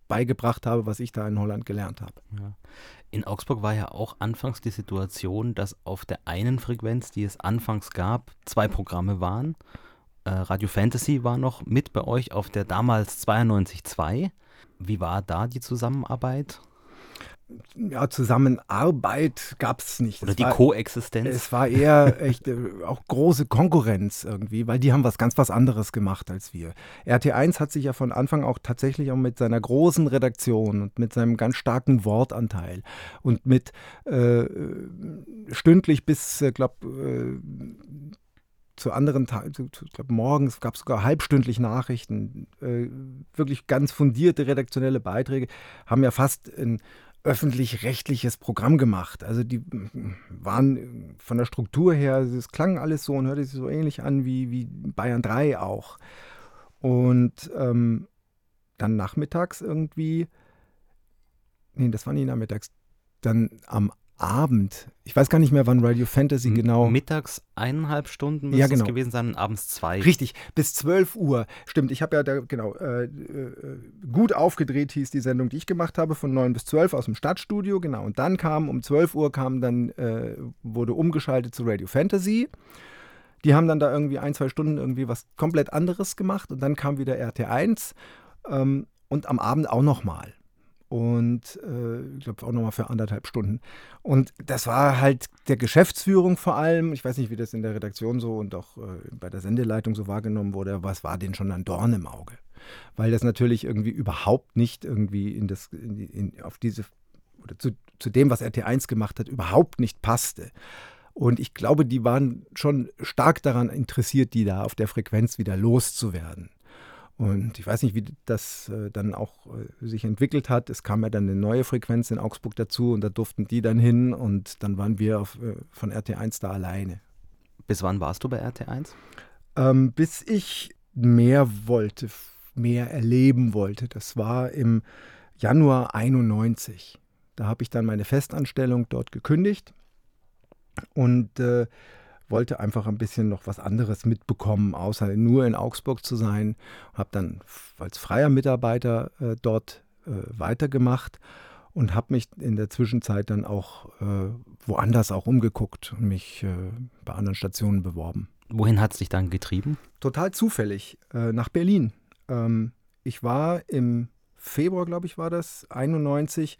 beigebracht habe, was ich da in Holland gelernt habe. Ja. In Augsburg war ja auch anfangs die Situation, dass auf der einen Frequenz, die es anfangs gab, zwei Programme waren. Äh, Radio Fantasy war noch mit bei euch auf der damals 92.2. Wie war da die Zusammenarbeit? Ja, Zusammenarbeit gab es nicht. Oder es die war, Koexistenz. Es war eher echt äh, auch große Konkurrenz irgendwie, weil die haben was ganz was anderes gemacht als wir. RT1 hat sich ja von Anfang auch tatsächlich auch mit seiner großen Redaktion und mit seinem ganz starken Wortanteil und mit äh, stündlich bis, äh, glaube äh, zu anderen Tagen, ich glaube morgens gab es sogar halbstündlich Nachrichten, äh, wirklich ganz fundierte redaktionelle Beiträge, haben ja fast in öffentlich-rechtliches Programm gemacht. Also die waren von der Struktur her, es klang alles so und hörte sich so ähnlich an wie, wie Bayern 3 auch. Und ähm, dann nachmittags irgendwie, nee, das war nicht nachmittags, dann am Abend. Ich weiß gar nicht mehr, wann Radio Fantasy genau. Mittags eineinhalb Stunden müsste ja, genau. es gewesen sein und abends zwei. Richtig, bis 12 Uhr. Stimmt, ich habe ja da, genau, äh, äh, gut aufgedreht hieß die Sendung, die ich gemacht habe, von 9 bis 12 aus dem Stadtstudio, genau. Und dann kam, um 12 Uhr kam dann, äh, wurde umgeschaltet zu Radio Fantasy. Die haben dann da irgendwie ein, zwei Stunden irgendwie was komplett anderes gemacht und dann kam wieder RT1 ähm, und am Abend auch nochmal und äh, ich glaube auch nochmal für anderthalb Stunden. Und das war halt der Geschäftsführung vor allem, ich weiß nicht, wie das in der Redaktion so und auch äh, bei der Sendeleitung so wahrgenommen wurde, was war denen schon ein Dorn im Auge. Weil das natürlich irgendwie überhaupt nicht irgendwie in das, in, in, auf diese, oder zu, zu dem, was RT1 gemacht hat, überhaupt nicht passte. Und ich glaube, die waren schon stark daran interessiert, die da auf der Frequenz wieder loszuwerden. Und ich weiß nicht, wie das äh, dann auch äh, sich entwickelt hat. Es kam ja dann eine neue Frequenz in Augsburg dazu und da durften die dann hin und dann waren wir auf, äh, von RT1 da alleine. Bis wann warst du bei RT1? Ähm, bis ich mehr wollte, mehr erleben wollte. Das war im Januar 91. Da habe ich dann meine Festanstellung dort gekündigt und wollte einfach ein bisschen noch was anderes mitbekommen, außer nur in Augsburg zu sein. Habe dann als freier Mitarbeiter äh, dort äh, weitergemacht und habe mich in der Zwischenzeit dann auch äh, woanders auch umgeguckt und mich äh, bei anderen Stationen beworben. Wohin hat es dich dann getrieben? Total zufällig, äh, nach Berlin. Ähm, ich war im Februar, glaube ich, war das, 91,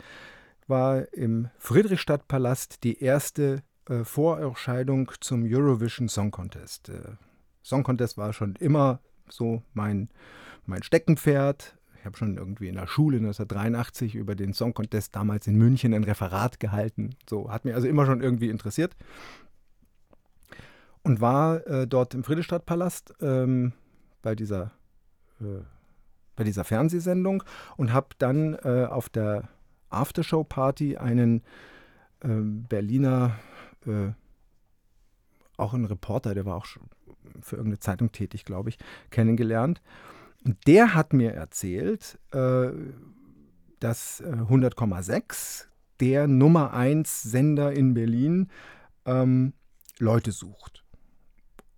war im Friedrichstadtpalast die erste äh, Vorerscheidung zum Eurovision Song Contest. Äh, Song Contest war schon immer so mein, mein Steckenpferd. Ich habe schon irgendwie in der Schule 1983 über den Song Contest damals in München ein Referat gehalten. So hat mich also immer schon irgendwie interessiert. Und war äh, dort im Friedrichstadtpalast ähm, bei dieser äh, bei dieser Fernsehsendung und habe dann äh, auf der Aftershow-Party einen ähm, Berliner, äh, auch ein Reporter, der war auch für irgendeine Zeitung tätig, glaube ich, kennengelernt. Und der hat mir erzählt, äh, dass 100,6 äh, der Nummer 1 Sender in Berlin ähm, Leute sucht.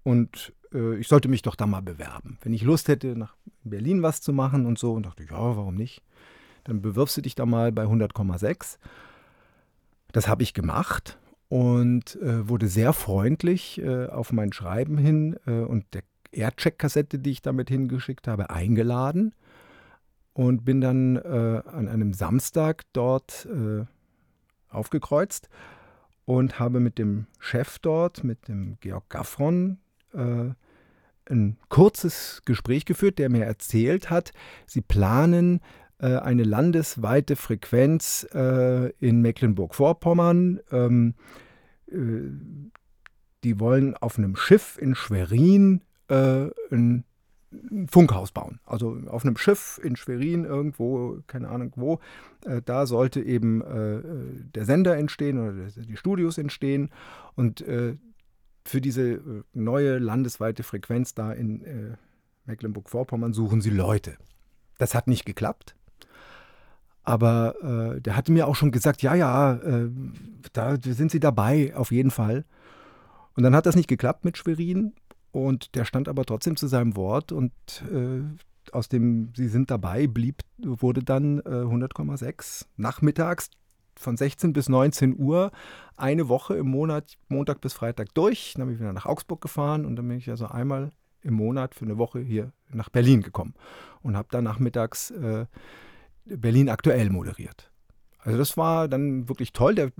Und äh, ich sollte mich doch da mal bewerben. Wenn ich Lust hätte, nach Berlin was zu machen und so, und dachte, ja, warum nicht? Dann bewirbst du dich da mal bei 100,6. Das habe ich gemacht und äh, wurde sehr freundlich äh, auf mein Schreiben hin äh, und der Aircheck-Kassette, die ich damit hingeschickt habe, eingeladen und bin dann äh, an einem Samstag dort äh, aufgekreuzt und habe mit dem Chef dort, mit dem Georg Gaffron, äh, ein kurzes Gespräch geführt, der mir erzählt hat, sie planen äh, eine landesweite Frequenz äh, in Mecklenburg-Vorpommern. Ähm, äh, die wollen auf einem Schiff in Schwerin äh, ein Funkhaus bauen. Also auf einem Schiff in Schwerin irgendwo, keine Ahnung wo, äh, da sollte eben äh, der Sender entstehen oder die Studios entstehen. Und äh, für diese neue landesweite Frequenz da in Mecklenburg-Vorpommern suchen sie Leute. Das hat nicht geklappt. Aber äh, der hatte mir auch schon gesagt, ja, ja, äh, da sind sie dabei, auf jeden Fall. Und dann hat das nicht geklappt mit Schwerin. Und der stand aber trotzdem zu seinem Wort. Und äh, aus dem Sie sind dabei blieb, wurde dann 100,6 nachmittags von 16 bis 19 Uhr eine Woche im Monat, Montag bis Freitag durch. Dann bin ich wieder nach Augsburg gefahren und dann bin ich also einmal im Monat für eine Woche hier nach Berlin gekommen und habe dann nachmittags äh, Berlin aktuell moderiert. Also das war dann wirklich toll. Der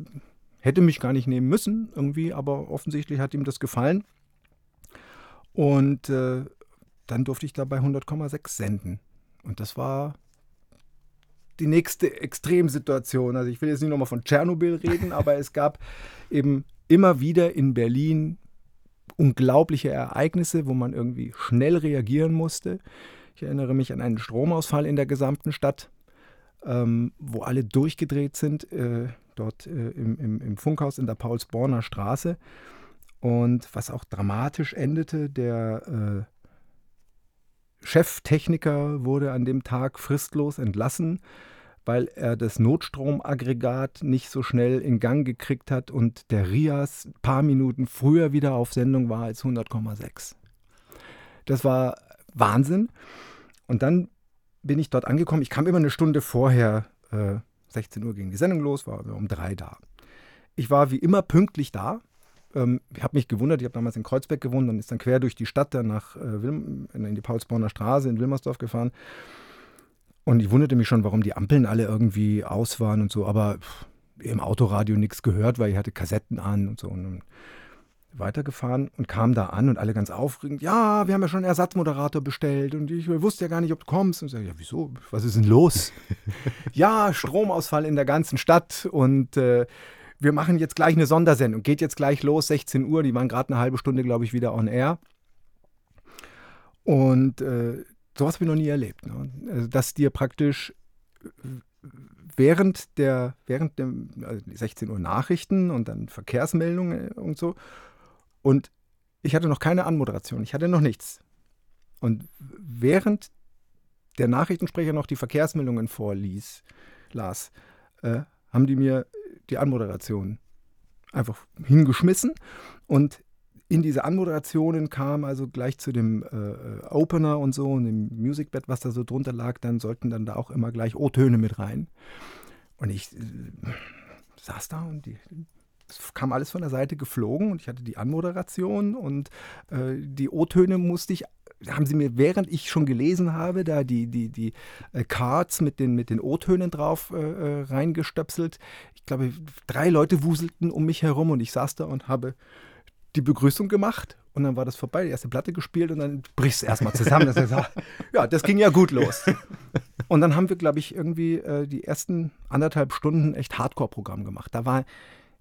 hätte mich gar nicht nehmen müssen irgendwie, aber offensichtlich hat ihm das gefallen. Und äh, dann durfte ich da bei 100,6 senden. Und das war die nächste Extremsituation. Also ich will jetzt nicht nochmal von Tschernobyl reden, aber es gab eben immer wieder in Berlin unglaubliche Ereignisse, wo man irgendwie schnell reagieren musste. Ich erinnere mich an einen Stromausfall in der gesamten Stadt, ähm, wo alle durchgedreht sind, äh, dort äh, im, im, im, Funkhaus in der Paulsborner Straße. Und was auch dramatisch endete, der äh, Cheftechniker wurde an dem Tag fristlos entlassen, weil er das Notstromaggregat nicht so schnell in Gang gekriegt hat und der Rias ein paar Minuten früher wieder auf Sendung war als 100,6. Das war Wahnsinn. Und dann bin ich dort angekommen. Ich kam immer eine Stunde vorher, äh, 16 Uhr ging die Sendung los, war um drei da. Ich war wie immer pünktlich da, ähm, ich habe mich gewundert, ich habe damals in Kreuzberg gewohnt und ist dann quer durch die Stadt dann nach äh, in die Paulsborner Straße in Wilmersdorf gefahren. Und ich wunderte mich schon, warum die Ampeln alle irgendwie aus waren und so, aber pff, im Autoradio nichts gehört, weil ich hatte Kassetten an und so. Und dann weitergefahren und kam da an und alle ganz aufregend, ja, wir haben ja schon einen Ersatzmoderator bestellt und ich wusste ja gar nicht, ob du kommst. Und ich sage, ja, wieso? Was ist denn los? ja, Stromausfall in der ganzen Stadt und äh, wir machen jetzt gleich eine Sondersendung, geht jetzt gleich los, 16 Uhr, die waren gerade eine halbe Stunde, glaube ich, wieder on air. Und äh, sowas habe ich noch nie erlebt. Ne? Also, dass dir praktisch während der, während dem also 16 Uhr Nachrichten und dann Verkehrsmeldungen und so. Und ich hatte noch keine Anmoderation, ich hatte noch nichts. Und während der Nachrichtensprecher noch die Verkehrsmeldungen vorlies, las, äh, haben die mir die Anmoderation einfach hingeschmissen und in diese Anmoderationen kam also gleich zu dem äh, Opener und so und dem Musicbed, was da so drunter lag, dann sollten dann da auch immer gleich O-Töne mit rein. Und ich äh, saß da und die, es kam alles von der Seite geflogen und ich hatte die Anmoderation und äh, die O-Töne musste ich haben sie mir, während ich schon gelesen habe, da die, die, die äh, Cards mit den, mit den O-Tönen drauf äh, äh, reingestöpselt. Ich glaube, drei Leute wuselten um mich herum und ich saß da und habe die Begrüßung gemacht und dann war das vorbei, die erste Platte gespielt und dann brichst du erstmal zusammen. Das heißt, ja, das ging ja gut los. Und dann haben wir, glaube ich, irgendwie äh, die ersten anderthalb Stunden echt Hardcore-Programm gemacht. Da war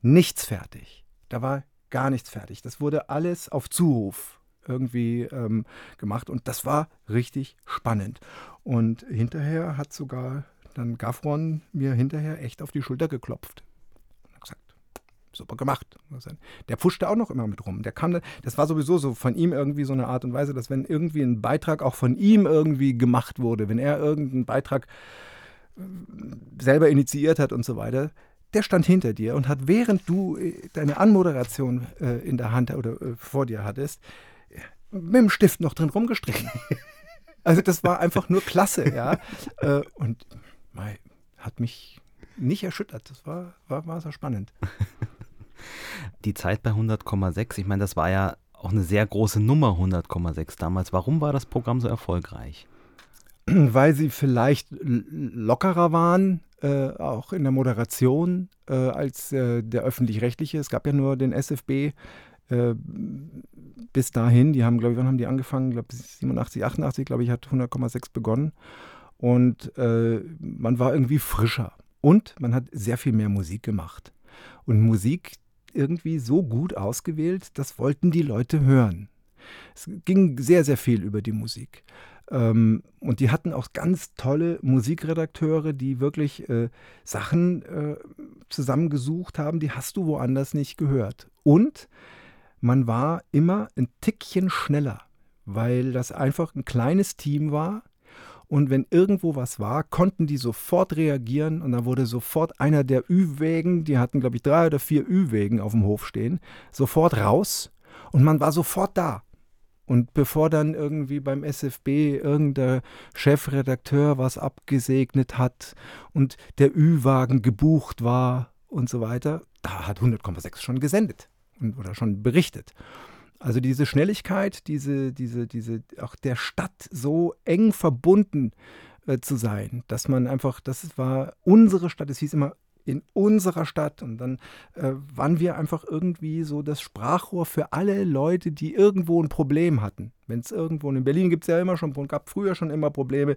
nichts fertig. Da war gar nichts fertig. Das wurde alles auf Zuruf irgendwie ähm, gemacht und das war richtig spannend. Und hinterher hat sogar dann Gafron mir hinterher echt auf die Schulter geklopft super gemacht. Der pfuschte auch noch immer mit rum. Der kam, das war sowieso so von ihm irgendwie so eine Art und Weise, dass wenn irgendwie ein Beitrag auch von ihm irgendwie gemacht wurde, wenn er irgendeinen Beitrag äh, selber initiiert hat und so weiter, der stand hinter dir und hat, während du äh, deine Anmoderation äh, in der Hand oder äh, vor dir hattest, mit dem Stift noch drin rumgestrichen. also das war einfach nur klasse, ja. Äh, und mei, hat mich nicht erschüttert. Das war, war, war so spannend. Die Zeit bei 100,6, ich meine, das war ja auch eine sehr große Nummer 100,6 damals. Warum war das Programm so erfolgreich? Weil sie vielleicht lockerer waren, äh, auch in der Moderation, äh, als äh, der öffentlich-rechtliche. Es gab ja nur den SFB äh, bis dahin. Die haben, glaube ich, wann haben die angefangen? Ich glaube, 87, 88, glaube ich, hat 100,6 begonnen. Und äh, man war irgendwie frischer. Und man hat sehr viel mehr Musik gemacht. Und Musik, irgendwie so gut ausgewählt, das wollten die Leute hören. Es ging sehr, sehr viel über die Musik. Ähm, und die hatten auch ganz tolle Musikredakteure, die wirklich äh, Sachen äh, zusammengesucht haben, die hast du woanders nicht gehört. Und man war immer ein Tickchen schneller, weil das einfach ein kleines Team war, und wenn irgendwo was war, konnten die sofort reagieren und da wurde sofort einer der Ü-Wägen, die hatten glaube ich drei oder vier Ü-Wägen auf dem Hof stehen, sofort raus und man war sofort da. Und bevor dann irgendwie beim SFB irgendein Chefredakteur was abgesegnet hat und der Ü-Wagen gebucht war und so weiter, da hat 100,6 schon gesendet oder schon berichtet. Also diese Schnelligkeit, diese, diese, diese, auch der Stadt so eng verbunden äh, zu sein, dass man einfach, das war unsere Stadt, es hieß immer in unserer Stadt und dann äh, waren wir einfach irgendwie so das Sprachrohr für alle Leute, die irgendwo ein Problem hatten. Wenn es irgendwo, in Berlin gibt es ja immer schon, gab früher schon immer Probleme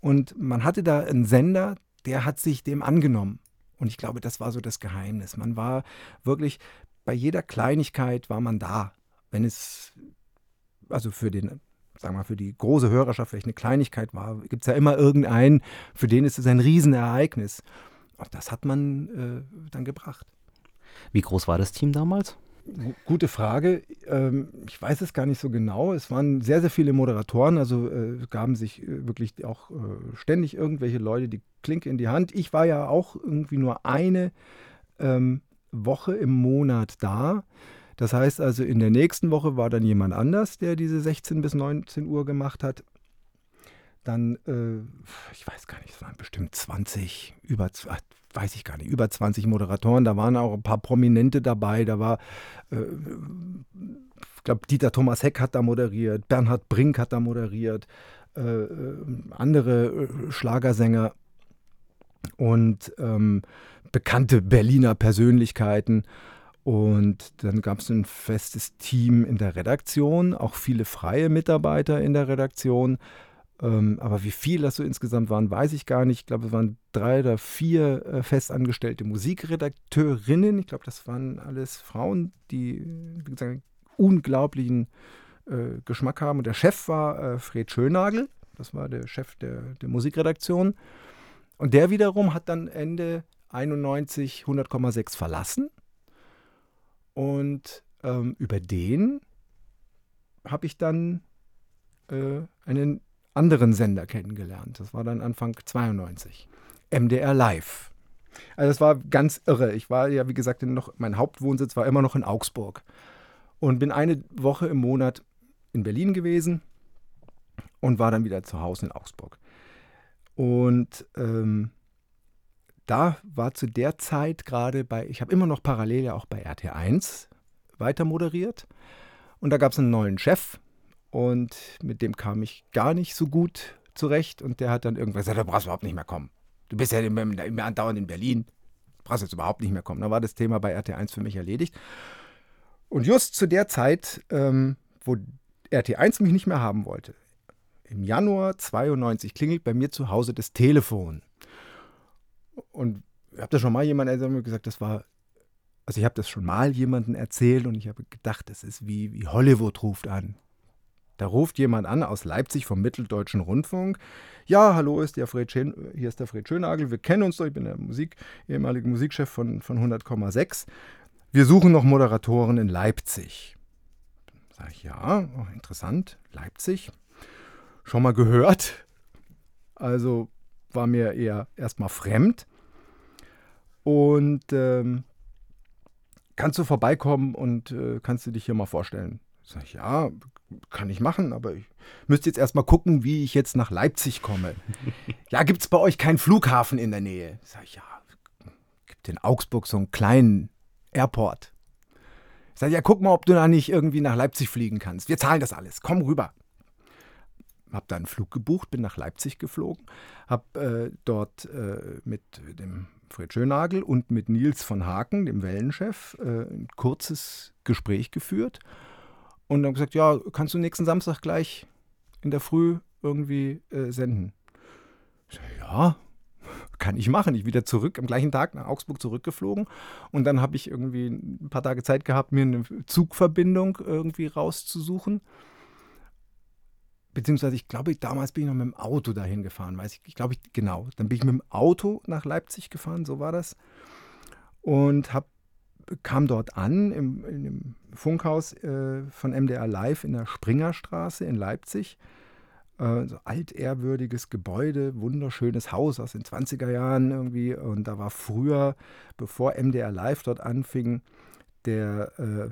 und man hatte da einen Sender, der hat sich dem angenommen. Und ich glaube, das war so das Geheimnis. Man war wirklich, bei jeder Kleinigkeit war man da wenn es also für den sagen wir, für die große Hörerschaft vielleicht eine Kleinigkeit war, gibt es ja immer irgendeinen, für den ist es ein Riesenereignis. Und das hat man äh, dann gebracht. Wie groß war das Team damals? Gute Frage. Ähm, ich weiß es gar nicht so genau. Es waren sehr, sehr viele Moderatoren, also äh, gaben sich äh, wirklich auch äh, ständig irgendwelche Leute die Klinke in die Hand. Ich war ja auch irgendwie nur eine ähm, Woche im Monat da. Das heißt also, in der nächsten Woche war dann jemand anders, der diese 16 bis 19 Uhr gemacht hat. Dann, äh, ich weiß gar nicht, es waren bestimmt 20, über, weiß ich gar nicht, über 20 Moderatoren. Da waren auch ein paar Prominente dabei. Da war, äh, ich glaube, Dieter Thomas Heck hat da moderiert, Bernhard Brink hat da moderiert, äh, äh andere äh, Schlagersänger und ähm, bekannte Berliner Persönlichkeiten. Und dann gab es ein festes Team in der Redaktion, auch viele freie Mitarbeiter in der Redaktion. Ähm, aber wie viel das so insgesamt waren, weiß ich gar nicht. Ich glaube, es waren drei oder vier äh, festangestellte Musikredakteurinnen. Ich glaube, das waren alles Frauen, die wie gesagt, unglaublichen äh, Geschmack haben. Und der Chef war äh, Fred Schönagel. Das war der Chef der, der Musikredaktion. Und der wiederum hat dann Ende 91 100,6 verlassen und ähm, über den habe ich dann äh, einen anderen Sender kennengelernt. Das war dann Anfang 92. MDR Live. Also das war ganz irre. Ich war ja, wie gesagt, noch, mein Hauptwohnsitz war immer noch in Augsburg. Und bin eine Woche im Monat in Berlin gewesen und war dann wieder zu Hause in Augsburg. Und ähm, da war zu der Zeit gerade bei, ich habe immer noch parallel ja auch bei RT1 weiter moderiert. Und da gab es einen neuen Chef und mit dem kam ich gar nicht so gut zurecht. Und der hat dann irgendwann gesagt, du brauchst überhaupt nicht mehr kommen. Du bist ja immer, immer andauernd in Berlin. Du brauchst jetzt überhaupt nicht mehr kommen. Da war das Thema bei RT1 für mich erledigt. Und just zu der Zeit, ähm, wo RT1 mich nicht mehr haben wollte, im Januar 92 klingelt bei mir zu Hause das Telefon. Und habt ihr schon mal jemand gesagt, das war, also ich habe das schon mal jemandem erzählt und ich habe gedacht, das ist wie, wie Hollywood ruft an. Da ruft jemand an aus Leipzig vom Mitteldeutschen Rundfunk. Ja, hallo, ist der Fred Schön, hier ist der Fred Schönagel. Wir kennen uns doch. Ich bin der Musik, ehemalige Musikchef von, von 100,6. Wir suchen noch Moderatoren in Leipzig. Sag ich, ja, oh, interessant. Leipzig. Schon mal gehört. Also war mir eher erstmal fremd. Und ähm, kannst du vorbeikommen und äh, kannst du dich hier mal vorstellen? Sag ich, ja, kann ich machen, aber ich müsste jetzt erstmal gucken, wie ich jetzt nach Leipzig komme. ja, gibt es bei euch keinen Flughafen in der Nähe? Sag ich, ja, gibt in Augsburg so einen kleinen Airport. Sag ich, ja, guck mal, ob du da nicht irgendwie nach Leipzig fliegen kannst. Wir zahlen das alles. Komm rüber. Hab da einen Flug gebucht, bin nach Leipzig geflogen, hab äh, dort äh, mit dem Fred Schönagel und mit Nils von Haken, dem Wellenchef, äh, ein kurzes Gespräch geführt und dann gesagt, ja, kannst du nächsten Samstag gleich in der Früh irgendwie äh, senden? Ja, kann ich machen. Ich wieder zurück, am gleichen Tag nach Augsburg zurückgeflogen und dann habe ich irgendwie ein paar Tage Zeit gehabt, mir eine Zugverbindung irgendwie rauszusuchen. Beziehungsweise, ich glaube, damals bin ich noch mit dem Auto dahin gefahren, weiß ich, ich glaube, ich, genau. Dann bin ich mit dem Auto nach Leipzig gefahren, so war das. Und habe kam dort an im, im Funkhaus äh, von MDR Live in der Springerstraße in Leipzig. Äh, so altehrwürdiges Gebäude, wunderschönes Haus aus den 20er Jahren irgendwie. Und da war früher, bevor MDR Live dort anfing, der, äh,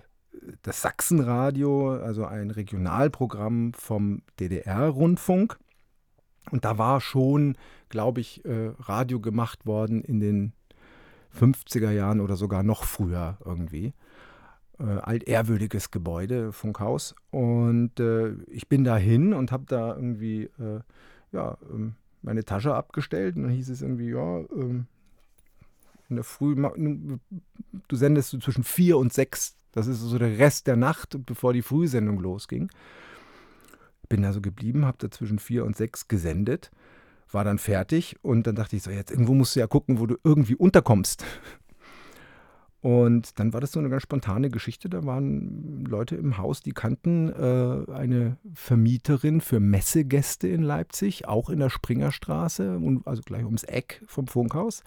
das Sachsenradio, also ein Regionalprogramm vom DDR-Rundfunk. Und da war schon, glaube ich, äh, Radio gemacht worden in den 50er Jahren oder sogar noch früher irgendwie. Äh, altehrwürdiges Gebäude, Funkhaus. Und äh, ich bin da hin und habe da irgendwie äh, ja, ähm, meine Tasche abgestellt. Und dann hieß es irgendwie, ja, ähm, in der Früh, du sendest so zwischen vier und sechs. Das ist so der Rest der Nacht, bevor die Frühsendung losging. Bin da so geblieben, habe da zwischen vier und sechs gesendet war dann fertig und dann dachte ich so, jetzt irgendwo musst du ja gucken, wo du irgendwie unterkommst. Und dann war das so eine ganz spontane Geschichte. Da waren Leute im Haus, die kannten äh, eine Vermieterin für Messegäste in Leipzig, auch in der Springerstraße, also gleich ums Eck vom Funkhaus.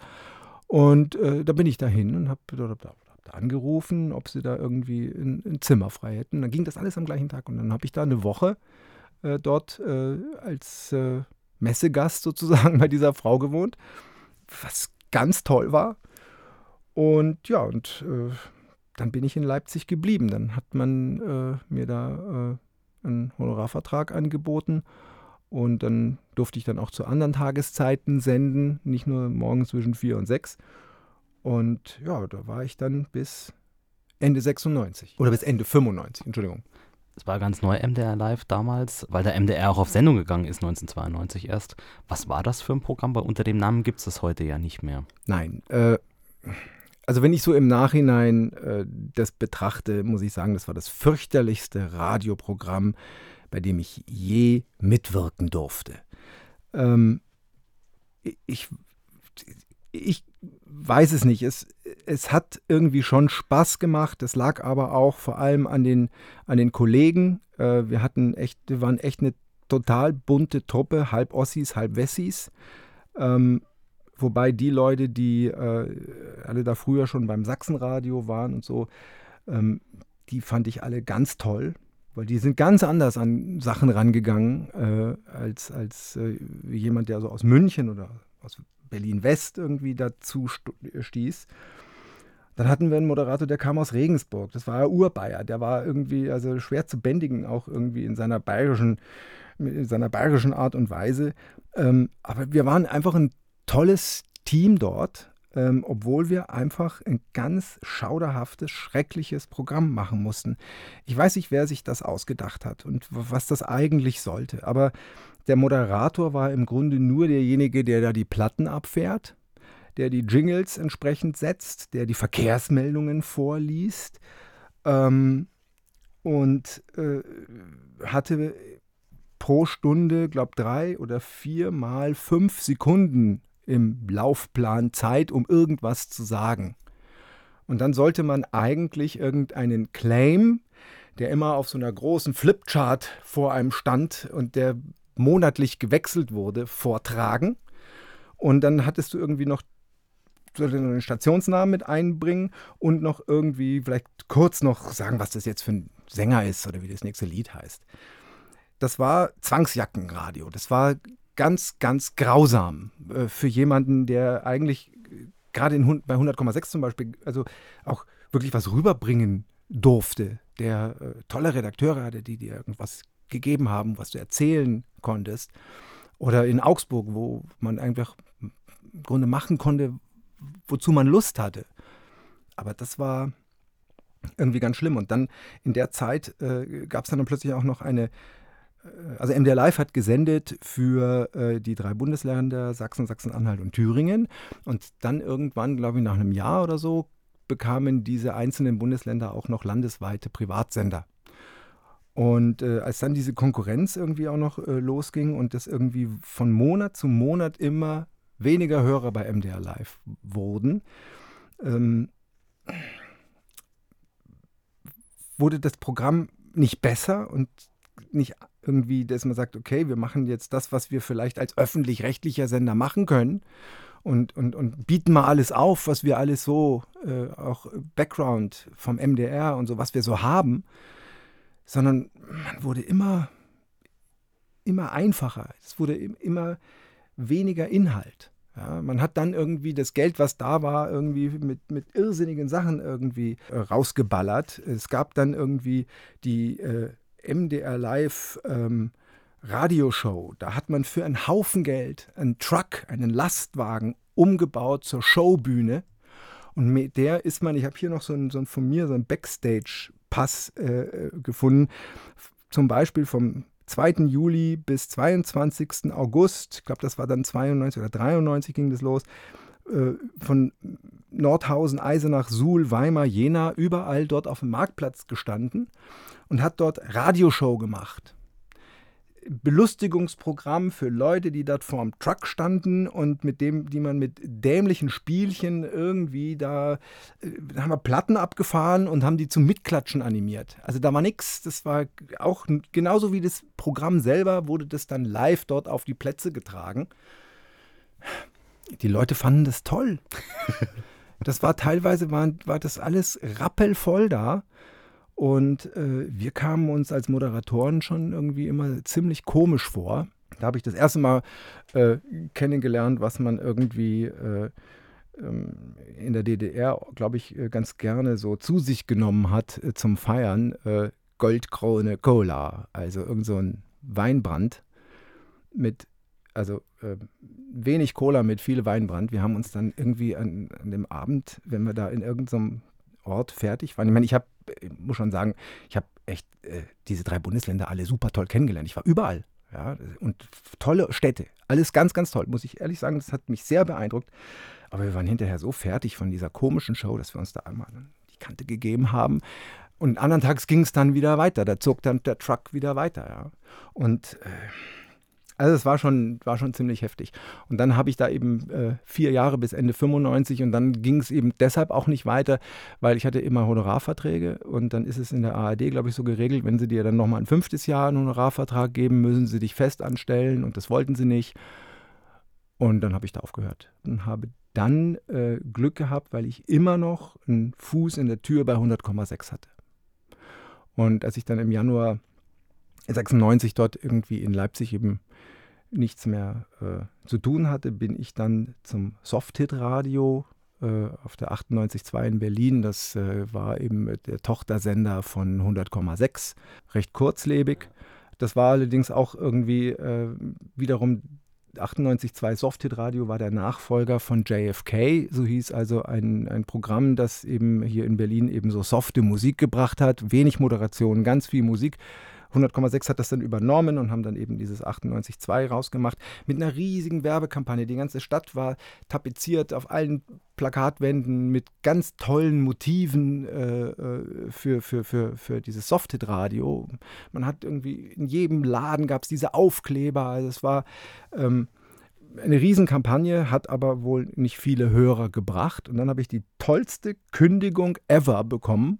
Und äh, da bin ich dahin und habe hab, hab angerufen, ob sie da irgendwie ein, ein, Zimmer frei hätten. Dann ging das alles am gleichen Tag. Und dann habe ich da eine Woche äh, dort äh, als äh, Messegast sozusagen bei dieser Frau gewohnt, was ganz toll war. Und ja, und äh, dann bin ich in Leipzig geblieben. Dann hat man äh, mir da äh, einen Honorarvertrag angeboten. Und dann durfte ich dann auch zu anderen Tageszeiten senden, nicht nur morgens zwischen vier und sechs. Und ja, da war ich dann bis Ende 96 oder bis Ende 95, Entschuldigung. Es war ganz neu MDR Live damals, weil der MDR auch auf Sendung gegangen ist, 1992 erst. Was war das für ein Programm? Weil unter dem Namen gibt es das heute ja nicht mehr. Nein. Äh, also wenn ich so im Nachhinein äh, das betrachte, muss ich sagen, das war das fürchterlichste Radioprogramm, bei dem ich je mitwirken durfte. Ähm, ich, ich weiß es nicht. Es, es hat irgendwie schon Spaß gemacht. Es lag aber auch vor allem an den, an den Kollegen. Äh, wir hatten echt, wir waren echt eine total bunte Truppe, halb Ossis, halb Wessis. Ähm, wobei die Leute, die äh, alle da früher schon beim Sachsenradio waren und so, ähm, die fand ich alle ganz toll, weil die sind ganz anders an Sachen rangegangen äh, als, als äh, jemand, der so aus München oder aus Berlin-West irgendwie dazu stieß. Dann hatten wir einen Moderator, der kam aus Regensburg. Das war Urbayer. Der war irgendwie also schwer zu bändigen, auch irgendwie in seiner bayerischen, in seiner bayerischen Art und Weise. Ähm, aber wir waren einfach ein tolles Team dort, ähm, obwohl wir einfach ein ganz schauderhaftes, schreckliches Programm machen mussten. Ich weiß nicht, wer sich das ausgedacht hat und was das eigentlich sollte. Aber der Moderator war im Grunde nur derjenige, der da die Platten abfährt, der die Jingles entsprechend setzt, der die Verkehrsmeldungen vorliest. ähm, und äh, hatte pro Stunde, glaube drei oder vier mal fünf Sekunden im Laufplan Zeit, um irgendwas zu sagen. Und dann sollte man eigentlich irgendeinen Claim, der immer auf so einer großen Flipchart vor einem stand und der monatlich gewechselt wurde, vortragen. Und dann hattest du irgendwie noch einen Stationsnamen mit einbringen und noch irgendwie vielleicht kurz noch sagen, was das jetzt für ein Sänger ist oder wie das nächste Lied heißt. Das war Zwangsjackenradio. Das war ganz, ganz grausam äh, für jemanden, der eigentlich gerade bei 100,6 zum Beispiel, also auch wirklich was rüberbringen durfte, der äh, tolle Redakteure hatte, die dir irgendwas gegeben haben, was du erzählen konntest. Oder in Augsburg, wo man einfach im Grunde machen konnte, wozu man Lust hatte. Aber das war irgendwie ganz schlimm. Und dann in der Zeit äh, gab es dann plötzlich auch noch eine, äh, also MDR Live hat gesendet für äh, die drei Bundesländer Sachsen, Sachsen-Anhalt und Thüringen. Und dann irgendwann, glaube ich, nach einem Jahr oder so, bekamen diese einzelnen Bundesländer auch noch landesweite Privatsender. Und äh, als dann diese Konkurrenz irgendwie auch noch äh, losging und das irgendwie von Monat zu Monat immer weniger Hörer bei MDR Live wurden, ähm, wurde das Programm nicht besser und nicht irgendwie, dass man sagt, okay, wir machen jetzt das, was wir vielleicht als öffentlich-rechtlicher Sender machen können und, und, und bieten mal alles auf, was wir alles so, äh, auch Background vom MDR und so, was wir so haben, sondern man wurde immer, immer einfacher. Es wurde immer weniger Inhalt. Ja, man hat dann irgendwie das Geld, was da war, irgendwie mit, mit irrsinnigen Sachen irgendwie äh, rausgeballert. Es gab dann irgendwie die äh, MDR Live ähm, Radioshow. Da hat man für einen Haufen Geld einen Truck, einen Lastwagen umgebaut zur Showbühne. Und mit der ist man, ich habe hier noch so ein, so ein von mir so ein Backstage-Pass äh, äh gefunden, zum Beispiel vom 2. Juli bis 22. August, ich glaube, das war dann 92 oder 93 ging das los, äh, von Nordhausen, Eisenach, Suhl, Weimar, Jena, überall dort auf dem Marktplatz gestanden und hat dort Radioshow gemacht. Belustigungsprogramm für Leute, die dort vorm Truck standen und mit dem, die man mit dämlichen Spielchen irgendwie da, äh, da haben wir Platten abgefahren und haben die zum Mitklatschen animiert. Also da war nichts, das war auch genauso wie das Programm selber, wurde das dann live dort auf die Plätze getragen. Die Leute fanden das toll. das war teilweise, war, war das alles rappelvoll da. Und äh, wir kamen uns als Moderatoren schon irgendwie immer ziemlich komisch vor. Da habe ich das erste Mal äh, kennengelernt, was man irgendwie äh, ähm, in der DDR, glaube ich, äh, ganz gerne so zu sich genommen hat äh, zum Feiern. Äh, Goldkrone Cola, also irgend so ein Weinbrand mit, also wenig Cola mit viel Weinbrand. Wir haben uns dann irgendwie an, an dem Abend, wenn wir da in irgendeinem Ort fertig waren. Ich meine, ich habe, ich muss schon sagen, ich habe echt äh, diese drei Bundesländer alle super toll kennengelernt. Ich war überall. Ja, und tolle Städte. Alles ganz, ganz toll, muss ich ehrlich sagen. Das hat mich sehr beeindruckt. Aber wir waren hinterher so fertig von dieser komischen Show, dass wir uns da einmal die Kante gegeben haben. Und anderen Tags ging es dann wieder weiter. Da zog dann der Truck wieder weiter. Ja. Und äh, also es war schon, war schon ziemlich heftig. Und dann habe ich da eben äh, vier Jahre bis Ende 95 und dann ging es eben deshalb auch nicht weiter, weil ich hatte immer Honorarverträge und dann ist es in der ARD, glaube ich, so geregelt, wenn sie dir dann nochmal ein fünftes Jahr einen Honorarvertrag geben, müssen sie dich fest anstellen und das wollten sie nicht. Und dann habe ich da aufgehört und habe dann äh, Glück gehabt, weil ich immer noch einen Fuß in der Tür bei 100,6 hatte. Und als ich dann im Januar 96 dort irgendwie in Leipzig eben nichts mehr äh, zu tun hatte, bin ich dann zum Soft-Hit-Radio äh, auf der 98.2 in Berlin. Das äh, war eben der Tochtersender von 100,6, recht kurzlebig. Das war allerdings auch irgendwie äh, wiederum 98.2 Soft-Hit Radio war der Nachfolger von JFK. So hieß also ein, ein Programm, das eben hier in Berlin eben so softe Musik gebracht hat. Wenig Moderation, ganz viel Musik 100,6 hat das dann übernommen und haben dann eben dieses 98.2 rausgemacht mit einer riesigen Werbekampagne. Die ganze Stadt war tapeziert auf allen Plakatwänden mit ganz tollen Motiven äh, äh für, für, für, für dieses Soft-Hit-Radio. Man hat irgendwie in jedem Laden gab es diese Aufkleber. Also es war ähm, eine Riesenkampagne, hat aber wohl nicht viele Hörer gebracht. Und dann habe ich die tollste Kündigung ever bekommen.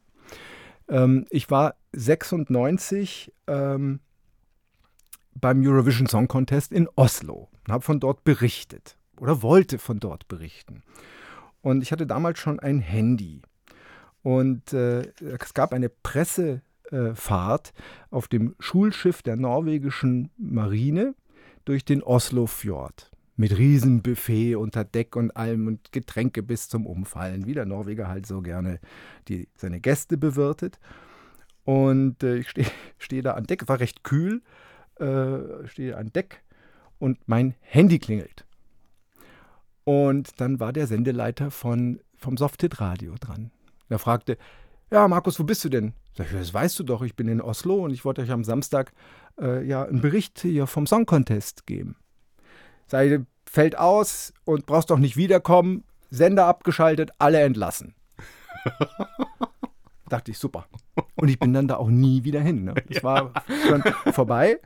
Ähm, ich war 96 ähm, beim Eurovision Song Contest in Oslo und habe von dort berichtet oder wollte von dort berichten. Und ich hatte damals schon ein Handy. Und äh, es gab eine Pressefahrt auf dem Schulschiff der norwegischen Marine durch den Oslo-Fjord. Mit Riesenbuffet unter Deck und allem und Getränke bis zum Umfallen, wie der Norweger halt so gerne die, seine Gäste bewirtet. Und äh, ich stehe steh da an Deck, war recht kühl, äh, stehe an Deck und mein Handy klingelt. Und dann war der Sendeleiter von, vom Softit Radio dran. Er fragte, ja, Markus, wo bist du denn? Sag ich, das weißt du doch, ich bin in Oslo und ich wollte euch am Samstag äh, ja einen Bericht hier vom Song Contest geben. Sei, fällt aus und brauchst doch nicht wiederkommen. Sender abgeschaltet, alle entlassen. Dachte ich, super. Und ich bin dann da auch nie wieder hin. Ne? Es ja. war dann vorbei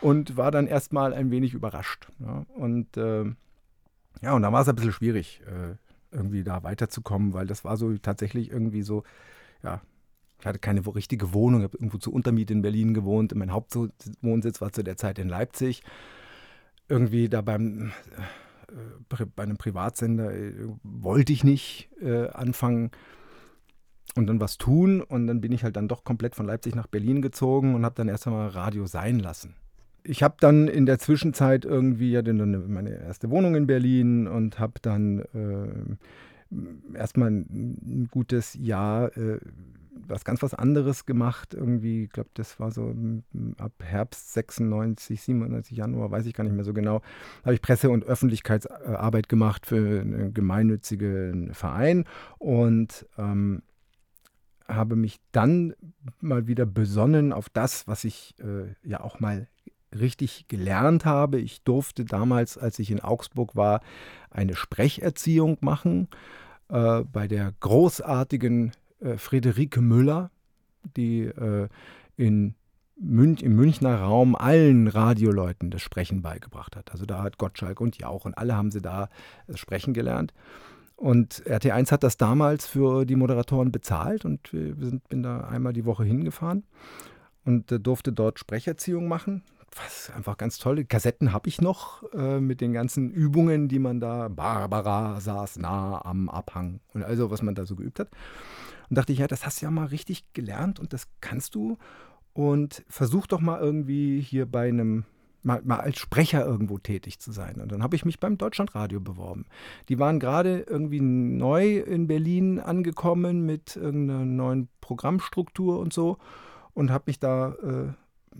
und war dann erstmal ein wenig überrascht. Ja? Und äh, ja, und da war es ein bisschen schwierig, äh, irgendwie da weiterzukommen, weil das war so tatsächlich irgendwie so, ja, ich hatte keine richtige Wohnung, habe irgendwo zur Untermiete in Berlin gewohnt. Mein Hauptwohnsitz war zu der Zeit in Leipzig. Irgendwie da beim, äh, bei einem Privatsender äh, wollte ich nicht äh, anfangen und dann was tun. Und dann bin ich halt dann doch komplett von Leipzig nach Berlin gezogen und habe dann erst einmal Radio sein lassen ich habe dann in der Zwischenzeit irgendwie ja meine erste Wohnung in Berlin und habe dann äh, erstmal ein, ein, gutes Jahr äh, was ganz was anderes gemacht. Irgendwie, ich glaube, das war so ab Herbst 96, 97, Januar, weiß ich gar nicht mehr so genau, habe ich Presse- und Öffentlichkeitsarbeit gemacht für einen gemeinnützigen Verein und ähm, habe mich dann mal wieder besonnen auf das, was ich äh, ja auch mal richtig gelernt habe. Ich durfte damals, als ich in Augsburg war, eine Sprecherziehung machen äh, bei der großartigen äh, Friederike Müller, die äh, in Münch, im Münchner Raum allen Radioleuten das Sprechen beigebracht hat. Also da hat Gottschalk und Jauch und alle haben sie da das Sprechen gelernt. Und RT1 hat das damals für die Moderatoren bezahlt und wir sind, bin da einmal die Woche hingefahren und äh, durfte dort Sprecherziehung machen was einfach ganz tolle Kassetten habe ich noch äh, mit den ganzen Übungen, die man da, Barbara saß nah am Abhang und also was man da so geübt hat. Und dachte ich, ja, das hast du ja mal richtig gelernt und das kannst du. Und versuch doch mal irgendwie hier bei einem, mal, mal als Sprecher irgendwo tätig zu sein. Und dann habe ich mich beim Deutschlandradio beworben. Die waren gerade irgendwie neu in Berlin angekommen mit irgendeiner neuen Programmstruktur und so und habe mich da äh,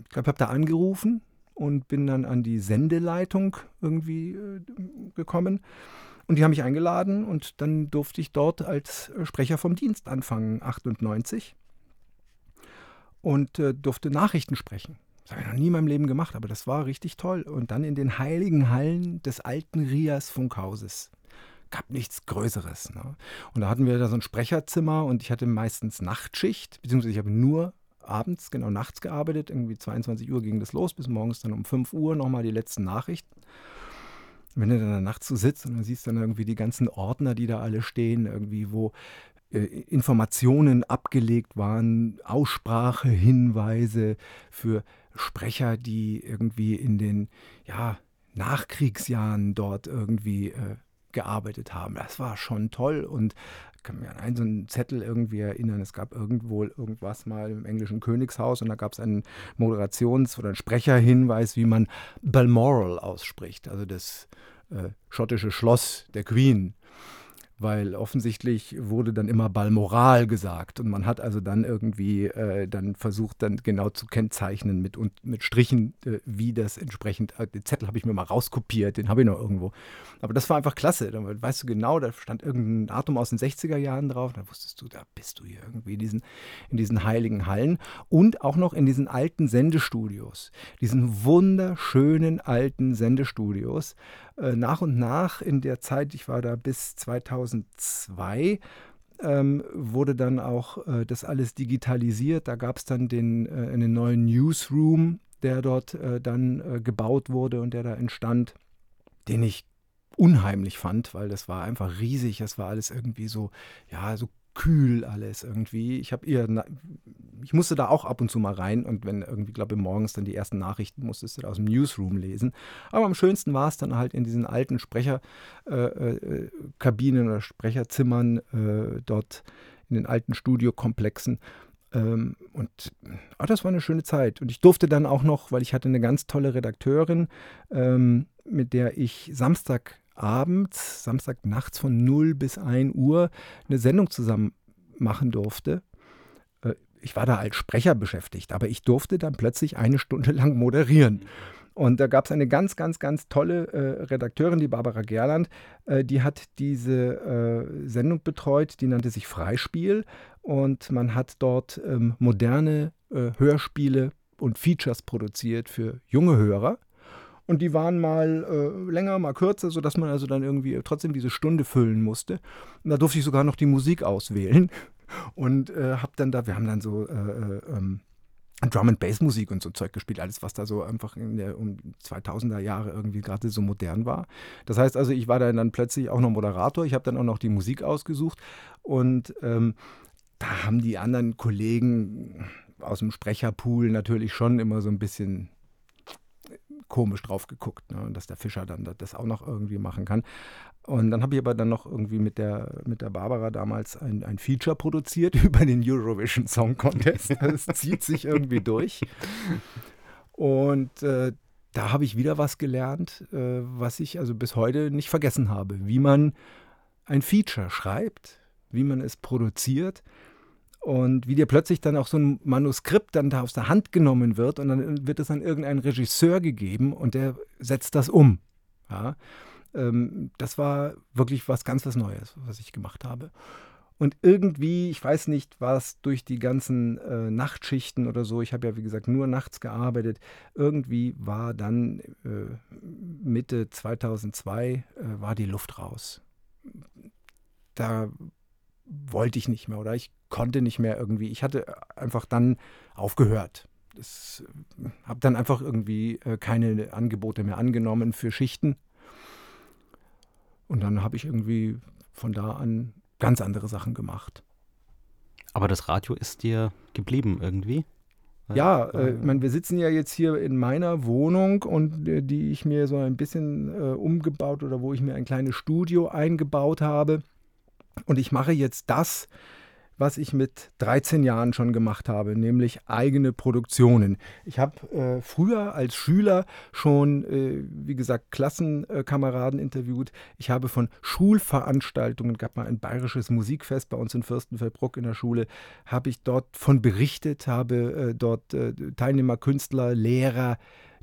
ich glaube, habe da angerufen und bin dann an die Sendeleitung irgendwie äh, gekommen. Und die haben mich eingeladen und dann durfte ich dort als äh, Sprecher vom Dienst anfangen, 98. Und äh, durfte Nachrichten sprechen. Das habe ich noch nie in meinem Leben gemacht, aber das war richtig toll. Und dann in den heiligen Hallen des alten Rias Funkhauses. Gab nichts Größeres. Ne? Und da hatten wir da so ein Sprecherzimmer und ich hatte meistens Nachtschicht, beziehungsweise ich habe nur abends, genau nachts gearbeitet. Irgendwie 22 Uhr ging das los, bis morgens dann um 5 Uhr nochmal die letzten Nachrichten. Wenn du dann da nachts so sitzt und dann siehst dann irgendwie die ganzen Ordner, die da alle stehen, irgendwie, wo äh, Informationen abgelegt waren, Aussprache, Hinweise für Sprecher, die irgendwie in den ja, Nachkriegsjahren dort irgendwie äh, gearbeitet haben. Das war schon toll und kann mich an einen so einen Zettel irgendwie erinnern. Es gab irgendwo irgendwas mal im englischen Königshaus und da gab es einen Moderations- oder einen Sprecherhinweis, wie man Balmoral ausspricht, also das äh, schottische Schloss der Queen. Weil offensichtlich wurde dann immer Balmoral gesagt und man hat also dann irgendwie äh, dann versucht dann genau zu kennzeichnen mit, und, mit Strichen, äh, wie das entsprechend, äh, den Zettel habe ich mir mal rauskopiert, den habe ich noch irgendwo. Aber das war einfach klasse, da weißt du genau, da stand irgendein Datum aus den 60er Jahren drauf, da wusstest du, da bist du hier irgendwie in diesen, in diesen heiligen Hallen und auch noch in diesen alten Sendestudios, diesen wunderschönen alten Sendestudios, äh, nach und nach in der Zeit, ich war da bis 2002, ähm, wurde dann auch äh, das alles digitalisiert. Da gab es dann den, äh, einen neuen Newsroom, der dort äh, dann äh, gebaut wurde und der da entstand, den ich unheimlich fand, weil das war einfach riesig. Es war alles irgendwie so, ja, so kühl alles irgendwie. Ich habe ihr, ich musste da auch ab und zu mal rein und wenn irgendwie, glaube ich, morgens dann die ersten Nachrichten musstest du aus dem Newsroom lesen. Aber am schönsten war es dann halt in diesen alten Sprecherkabinen äh, äh, oder Sprecherzimmern äh, dort in den alten Studiokomplexen. Ähm, und ah, das war eine schöne Zeit. Und ich durfte dann auch noch, weil ich hatte eine ganz tolle Redakteurin, ähm, mit der ich Samstag abends, Samstag nachts von 0 bis 1 Uhr eine Sendung zusammen machen durfte. Äh, ich war da als Sprecher beschäftigt, aber ich durfte dann plötzlich eine Stunde lang moderieren. Und da gab es eine ganz, ganz, ganz tolle äh, Redakteurin, die Barbara Gerland, äh, die hat diese äh, Sendung betreut, die nannte sich Freispiel. Und man hat dort ähm, moderne äh, Hörspiele und Features produziert für junge Hörer. Und die waren mal äh, länger, mal kürzer, sodass man also dann irgendwie trotzdem diese Stunde füllen musste. Und da durfte ich sogar noch die Musik auswählen. Und äh, habe dann da, wir haben dann so äh, äh ähm, Drum and Bass Musik und so Zeug gespielt, alles was da so einfach in der um 2000er Jahre irgendwie gerade so modern war. Das heißt also, ich war dann plötzlich auch noch Moderator, ich habe dann auch noch die Musik ausgesucht und ähm, da haben die anderen Kollegen aus dem Sprecherpool natürlich schon immer so ein bisschen komisch drauf geguckt, ne? dass der Fischer dann das auch noch irgendwie machen kann. Und dann habe ich aber dann noch irgendwie mit der, mit der Barbara damals ein, ein Feature produziert über den Eurovision Song Contest. Das zieht sich irgendwie durch. Und äh, da habe ich wieder was gelernt, äh, was ich also bis heute nicht vergessen habe. Wie man ein Feature schreibt, wie man es produziert und wie dir plötzlich dann auch so ein Manuskript dann da aus der Hand genommen wird und dann wird es an irgendeinen Regisseur gegeben und der setzt das um. Ja? Ähm, das war wirklich was ganz was Neues, was ich gemacht habe. Und irgendwie, ich weiß nicht, was durch die ganzen äh, Nachtschichten oder so, ich habe ja wie gesagt nur nachts gearbeitet, irgendwie war dann äh, Mitte 2002 äh, war die Luft raus. Da wollte ich nicht mehr oder ich konnte nicht mehr irgendwie. Ich hatte einfach dann aufgehört. Ich äh, habe dann einfach irgendwie äh, keine Angebote mehr angenommen für Schichten. Und dann habe ich irgendwie von da an ganz andere Sachen gemacht. Aber das Radio ist dir geblieben irgendwie? Ja, äh, ich meine, wir sitzen ja jetzt hier in meiner Wohnung und äh, die ich mir so ein bisschen äh, umgebaut oder wo ich mir ein kleines Studio eingebaut habe. Und ich mache jetzt das, was ich mit 13 Jahren schon gemacht habe, nämlich eigene Produktionen. Ich habe äh, früher als Schüler schon, äh, wie gesagt, Klassenkameraden interviewt. Ich habe von Schulveranstaltungen, gab mal ein bayerisches Musikfest bei uns in Fürstenfeldbruck in der Schule, habe ich dort von berichtet, habe äh, dort äh, Teilnehmer, Künstler, Lehrer,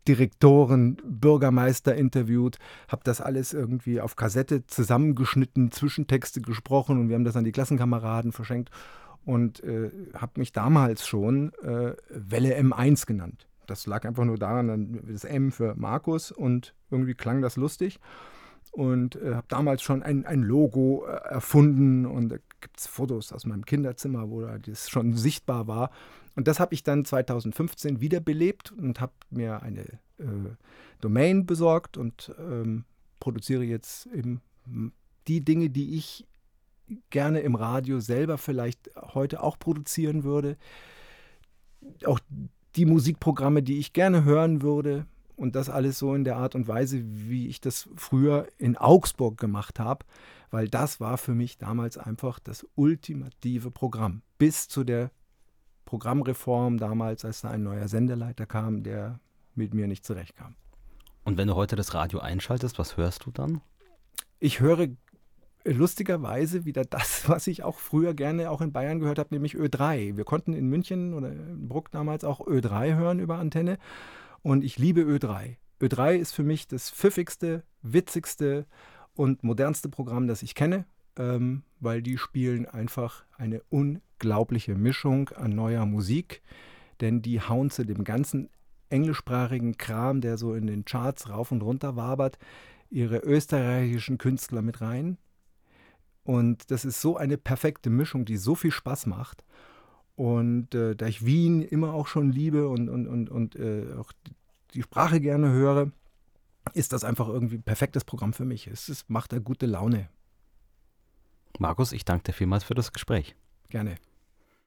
Direktoren, Bürgermeister interviewt, habe das alles irgendwie auf Kassette zusammengeschnitten, Zwischentexte gesprochen und wir haben das an die Klassenkameraden verschenkt und äh, habe mich damals schon äh, Welle M1 genannt. Das lag einfach nur daran, das M für Markus und irgendwie klang das lustig und äh, habe damals schon ein, ein Logo äh, erfunden und da gibt es Fotos aus meinem Kinderzimmer, wo das schon sichtbar war. Und das habe ich dann 2015 wiederbelebt und habe mir eine äh, Domain besorgt und ähm, produziere jetzt eben die Dinge, die ich gerne im Radio selber vielleicht heute auch produzieren würde. Auch die Musikprogramme, die ich gerne hören würde. Und das alles so in der Art und Weise, wie ich das früher in Augsburg gemacht habe, weil das war für mich damals einfach das ultimative Programm. Bis zu der Programmreform damals, als da ein neuer Sendeleiter kam, der mit mir nicht zurechtkam. Und wenn du heute das Radio einschaltest, was hörst du dann? Ich höre lustigerweise wieder das, was ich auch früher gerne auch in Bayern gehört habe, nämlich Ö3. Wir konnten in München oder in Bruck damals auch Ö3 hören über Antenne und ich liebe Ö3. Ö3 ist für mich das pfiffigste, witzigste und modernste Programm, das ich kenne, ähm, weil die spielen einfach eine unglaubliche Mischung an neuer Musik, denn die hauen zu dem ganzen englischsprachigen Kram, der so in den Charts rauf und runter wabert, ihre österreichischen Künstler mit rein. Und das ist so eine perfekte Mischung, die so viel Spaß macht. Und äh, da ich Wien immer auch schon liebe und, und, und, und äh, auch die Sprache gerne höre, ist das einfach irgendwie ein perfektes Programm für mich. Es, es macht da gute Laune. Markus, ich danke dir vielmals für das Gespräch. Gerne.